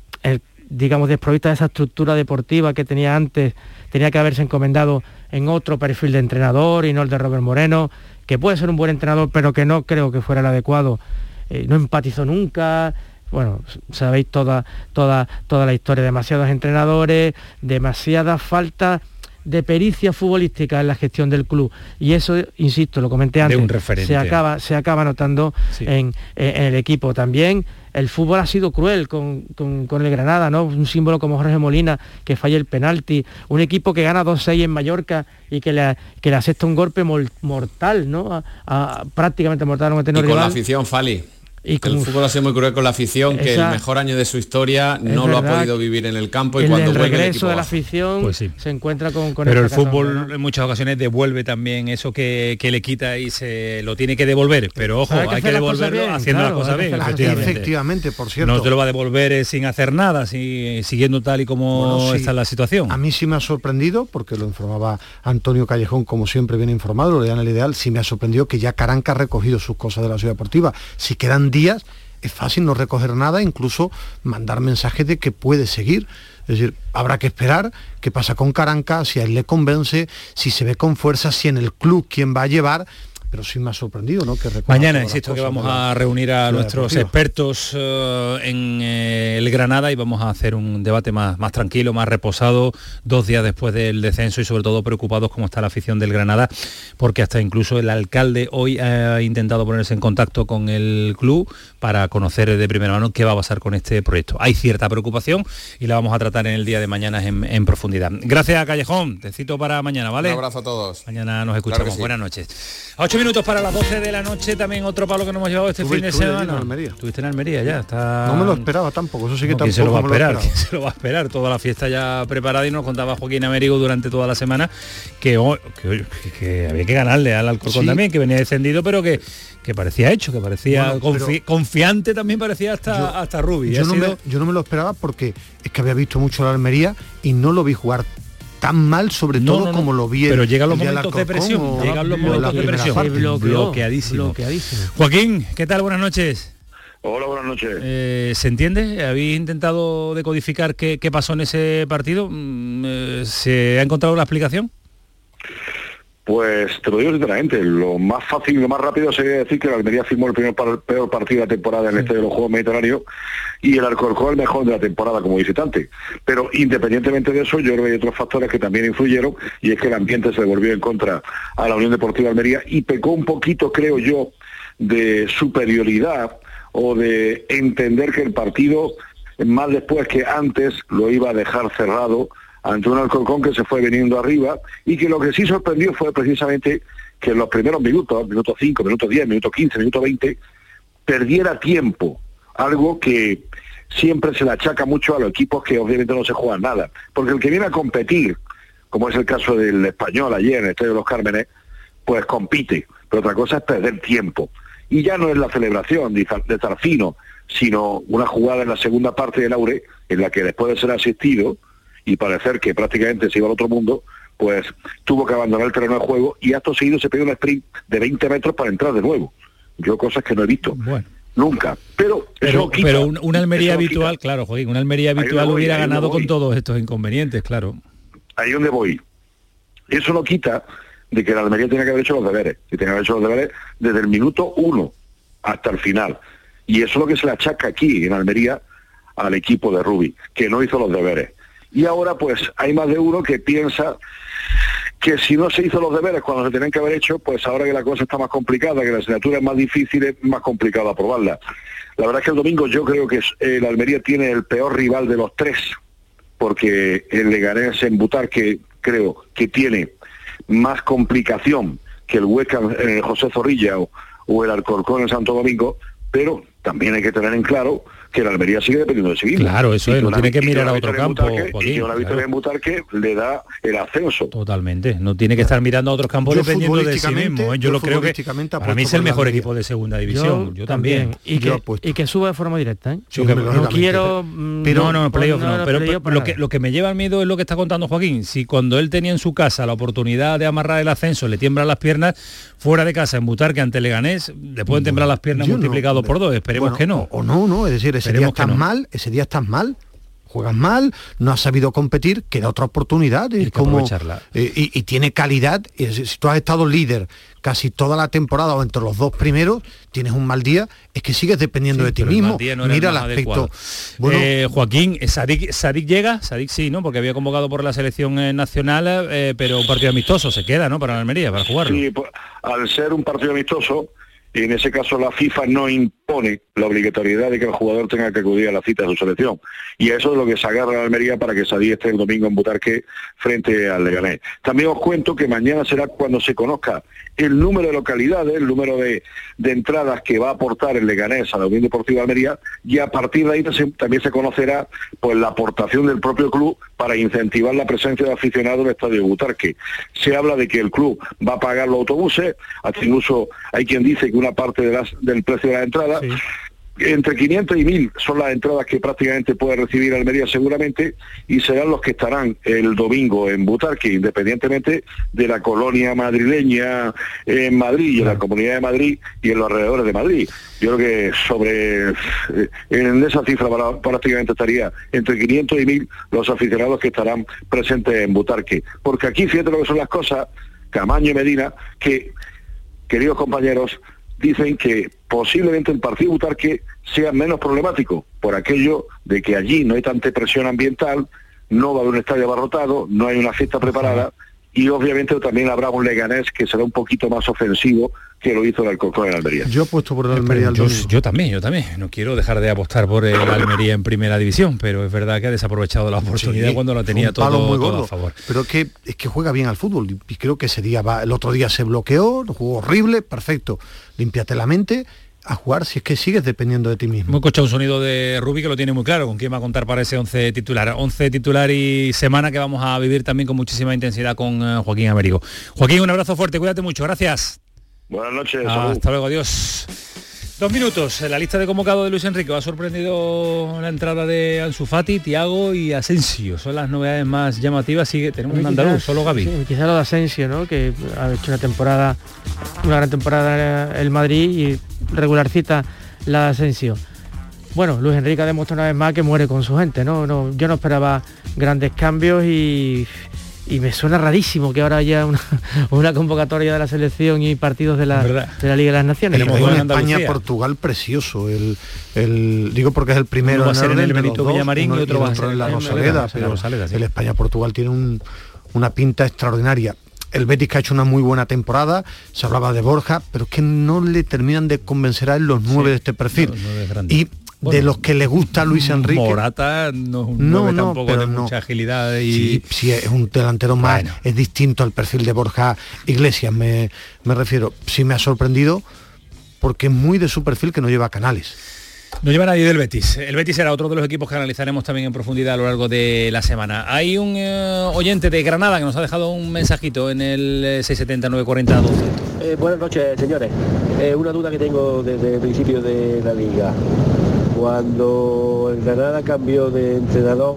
digamos, desprovista de esa estructura deportiva que tenía antes, tenía que haberse encomendado en otro perfil de entrenador y no el de Robert Moreno que puede ser un buen entrenador, pero que no creo que fuera el adecuado. Eh, no empatizó nunca, bueno, sabéis toda, toda, toda la historia, demasiados entrenadores, demasiada falta de pericia futbolística en la gestión del club. Y eso, insisto, lo comenté antes, Se, acaba, se acaba notando en, el equipo también. El fútbol ha sido cruel con, el Granada, ¿no? Un símbolo como Jorge Molina, que falla el penalti, un equipo que gana 2-6 en Mallorca y que le, que le acepta un golpe mortal, ¿no? A, prácticamente mortal a un y con la afición, Fali el fútbol ha sido muy cruel con la afición, que el mejor año de su historia no lo ha podido vivir en el campo y cuando el vuelve regreso el de la afición pues se encuentra con, Pero el fútbol en muchas ocasiones devuelve también eso que, le quita y se lo tiene que devolver. Pero ojo, hay que, devolverlo haciendo las cosas bien. Efectivamente. por cierto. No te lo va a devolver eh, sin hacer nada, siguiendo tal y como está la situación. A mí sí me ha sorprendido, porque lo informaba Antonio Callejón, como siempre bien informado, lo le dan el ideal, sí me ha sorprendido que ya Caranca ha recogido sus cosas de la ciudad deportiva. Si quedan días es fácil no recoger nada, incluso mandar mensajes de que puede seguir. Es decir, habrá que esperar qué pasa con Caranca, si a él le convence, si se ve con fuerza, si en el club quién va a llevar pero sí me ha sorprendido, ¿no? Que Mañana, insisto, que vamos a reunir a nuestros expertos eh, en eh, el Granada y vamos a hacer un debate más, más tranquilo, más reposado, dos días después del descenso y sobre todo preocupados como está la afición del Granada, porque hasta incluso el alcalde hoy ha intentado ponerse en contacto con el club para conocer de primera mano qué va a pasar con este proyecto. Hay cierta preocupación y la vamos a tratar en el día de mañana en, profundidad. Gracias, Callejón. Te cito para mañana, ¿vale? Un abrazo a todos. Mañana nos escuchamos. Buenas noches. 8 minutos para las 12 de la noche, también otro palo que nos hemos llevado este fin de semana. en Almería. Estuviste en Almería ya, está... No me lo esperaba tampoco, eso sí que No, tampoco ¿quién se lo va a esperar? esperaba. ¿Quién se lo va a esperar? Toda la fiesta ya preparada y nos contaba Joaquín Américo durante toda la semana que, hoy- que, que- que había que ganarle al Alcorcón Sí. también, que venía descendido, pero que, que parecía hecho, que parecía Bueno, pero- confi- confiante también parecía hasta, Yo- hasta Rubi. Yo Ha no, sido- me, yo no me lo esperaba porque es que había visto mucho la Almería y no lo vi jugar tan mal, sobre No, todo no, no. como lo vi el- Pero llegan los momentos de presión, o- llegan los momentos de presión. parte. bloqueadísimo. bloqueadísimo. Joaquín, ¿qué tal? Buenas noches. Hola, buenas noches. Eh, ¿Se entiende? ¿Habéis intentado decodificar qué, qué pasó en ese partido? Mm, eh, ¿Se ha encontrado la explicación? Pues te lo digo sinceramente, lo más fácil y lo más rápido sería decir que la Almería firmó el primer par- peor partido de la temporada en el Estadio de los Juegos Mediterráneos y el Alcorcón el mejor de la temporada como visitante. Pero independientemente de eso, yo creo que hay otros factores que también influyeron y es que el ambiente se volvió en contra a la Unión Deportiva Almería y pecó un poquito, creo yo, de superioridad o de entender que el partido, más después que antes, lo iba a dejar cerrado ante un Alcorcón que se fue viniendo arriba y que lo que sí sorprendió fue precisamente que en los primeros minutos, minuto 5, minuto 10, minuto 15, minuto 20, perdiera tiempo, algo que siempre se le achaca mucho a los equipos que obviamente no se juegan nada, porque el que viene a competir, como es el caso del español ayer en el Estadio de los Cármenes, pues compite, pero otra cosa es perder tiempo. Y ya no es la celebración de, Zarfino, sino una jugada en la segunda parte del Aure, en la que después de ser asistido y parecer que prácticamente se iba al otro mundo, pues tuvo que abandonar el terreno de juego y acto seguido se pegó un sprint de 20 metros para entrar de nuevo. Yo cosas que no he visto. Nunca. Pero, Pero, quita- pero un- una Almería quita. habitual, claro, Joaquín, una Almería habitual voy, hubiera ganado con todos estos inconvenientes, claro. ahí donde voy. Eso no quita de que la Almería tiene que haber hecho los deberes, y tiene que haber hecho los deberes desde el minuto uno hasta el final. Y eso es lo que se le achaca aquí en Almería al equipo de Rubi, que no hizo los deberes. Y ahora pues hay más de uno que piensa que si no se hizo los deberes cuando se tenían que haber hecho, pues ahora que la cosa está más complicada, que la asignatura es más difícil, es más complicado aprobarla. La verdad es que el domingo yo creo que es- eh, Almería tiene el peor rival de los tres, porque el Leganés en Butarque creo que tiene más complicación que el Huesca eh, José Zorrilla o, o el Alcorcón en Santo Domingo, pero también hay que tener en claro que la Almería sigue dependiendo de sí mismo. Claro, eso es, no tiene que mirar a otro campo, Butarque, y Joaquín, una victoria claro. en Butarque le da el ascenso. Totalmente, no tiene que estar mirando a otros campos Yo dependiendo de sí mismo. ¿eh? Yo, yo lo creo que para mí es el mejor equipo de segunda división. Yo, también. Y que, y que suba de forma directa, ¿eh? Yo que- no quiero... pero, mm, no, no, no, playoff no, no, pero, pero lo, que, lo que me lleva al miedo es lo que está contando Joaquín. Si cuando él tenía en su casa la oportunidad de amarrar el ascenso, le tiemblan las piernas, fuera de casa en Butarque ante Leganés, le pueden temblar las piernas multiplicado por dos. Esperemos que no. O no, no, es decir, ese Esperemos día estás no. mal, ese día estás mal, juegas mal, no has sabido competir, queda otra oportunidad. Es como, aprovecharla. eh, y, y tiene calidad. si tú has estado líder casi toda la temporada o entre los dos primeros, tienes un mal día, es que sigues dependiendo de ti el mismo. no el Mira el, aspecto. Bueno, Eh, Joaquín, Sadik, Sadik llega, Sadik sí, ¿no? Porque había convocado por la selección eh, nacional, eh, pero un partido amistoso se queda, ¿no? Para la Almería, para jugarlo. Sí, pues, al ser un partido amistoso, en ese caso la FIFA no impone la obligatoriedad de que el jugador tenga que acudir a la cita de su selección. Y eso es lo que se agarra la Almería para que Sadí esté el domingo en Butarque frente al Leganés. También os cuento que mañana será cuando se conozca el número de localidades, el número de, entradas que va a aportar el Leganés a la Unión Deportiva de Almería y a partir de ahí se- también se conocerá pues la aportación del propio club para incentivar la presencia de aficionados en el estadio Butarque. Se habla de que el club va a pagar los autobuses, incluso hay quien dice que una parte del precio de la entrada entre 500 y 1000 son las entradas que prácticamente puede recibir Almería seguramente y serán los que estarán el domingo en Butarque, independientemente de la colonia madrileña en Madrid y en la Comunidad de Madrid y en los alrededores de Madrid. Yo creo que sobre eh, en esa cifra prácticamente estaría entre 500 y 1000 los aficionados que estarán presentes en Butarque. Porque aquí, fíjate lo que son las cosas, Camaño y Medina, que queridos compañeros, dicen que posiblemente el partido Butarque sea menos problemático por aquello de que allí no hay tanta presión ambiental, no va a haber un estadio abarrotado, no hay una fiesta preparada y obviamente también habrá un Leganés que será un poquito más ofensivo que lo hizo el Alcorcón en Almería. Yo apuesto por el Almería. Yo, yo, también, yo también. No quiero dejar de apostar por el Almería en primera división, pero es verdad que ha desaprovechado la oportunidad cuando lo tenía todo, muy todo, a favor. Pero que es que juega bien al fútbol y creo que ese día va, el otro día se bloqueó, jugó horrible, perfecto. Límpiate la mente a jugar si es que sigues dependiendo de ti mismo. Hemos escuchado un sonido de Rubi que lo tiene muy claro, con quién va a contar para ese 11 titular. 11 titular y semana que vamos a vivir también con muchísima intensidad con eh, Joaquín Américo. Joaquín, un abrazo fuerte, cuídate mucho, gracias. Buenas noches. hasta luego, adiós. Dos minutos. La lista de convocado de Luis Enrique ha sorprendido la entrada de Ansu Fati, Tiago y Asensio. Son las novedades más llamativas. Sigue, tenemos un andaluz, solo Gaby. Sí, quizá lo de Asensio, ¿no? Que ha hecho una temporada, una gran temporada el Madrid y regularcita la de Asensio. Bueno, Luis Enrique ha demostrado una vez más que muere con su gente, ¿no? no yo no esperaba grandes cambios y y me suena rarísimo que ahora haya una, convocatoria de la selección y partidos de la, de la Liga de las Naciones. Tenemos un España-Portugal precioso. El, el, digo porque es el primero va a ser en el Benito Villamarín y otro va a ser en la Rosaleda, pero el España-Portugal tiene una pinta extraordinaria el Betis que ha hecho una muy buena temporada, se hablaba de Borja, pero es que no le terminan de convencer a él los nueve de este perfil. y de los que le gusta a Luis Enrique. Morata no es un tampoco de mucha agilidad y sí, es un delantero más, es distinto al perfil de Borja Iglesias, me, me refiero. Sí me ha sorprendido porque es muy de su perfil que no lleva canales. No lleva nadie del Betis. El Betis será otro de los equipos que analizaremos también en profundidad a lo largo de la semana. Hay un eh, oyente de Granada que nos ha dejado un mensajito en el 679 40 12. buenas noches, señores. Eh, una duda que tengo desde el principio de la liga. Cuando el Granada cambió de entrenador,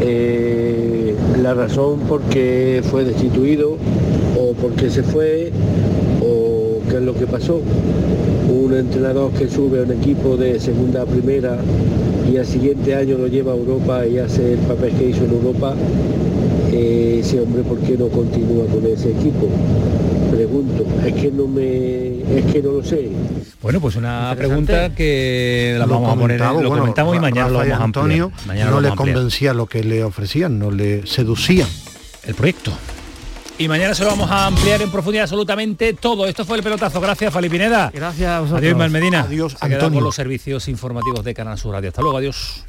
eh, la razón por qué fue destituido o por qué se fue o qué es lo que pasó. Un entrenador que sube a un equipo de segunda a primera y al siguiente año lo lleva a Europa y hace el papel que hizo en Europa, eh, ese hombre por qué no continúa con ese equipo. Pregunto, es que no me es que no lo sé. Bueno, pues una pregunta que la vamos a poner, lo comentamos y mañana lo vamos a Antonio no le convencía lo que le ofrecían, no le seducía el proyecto. Y mañana se lo vamos a ampliar en profundidad absolutamente todo. Esto fue el pelotazo. Gracias, Falipineda. Gracias a Adiós, Medina. Adiós, Antonio. con los servicios informativos de Canal Sur Radio. Hasta luego, adiós.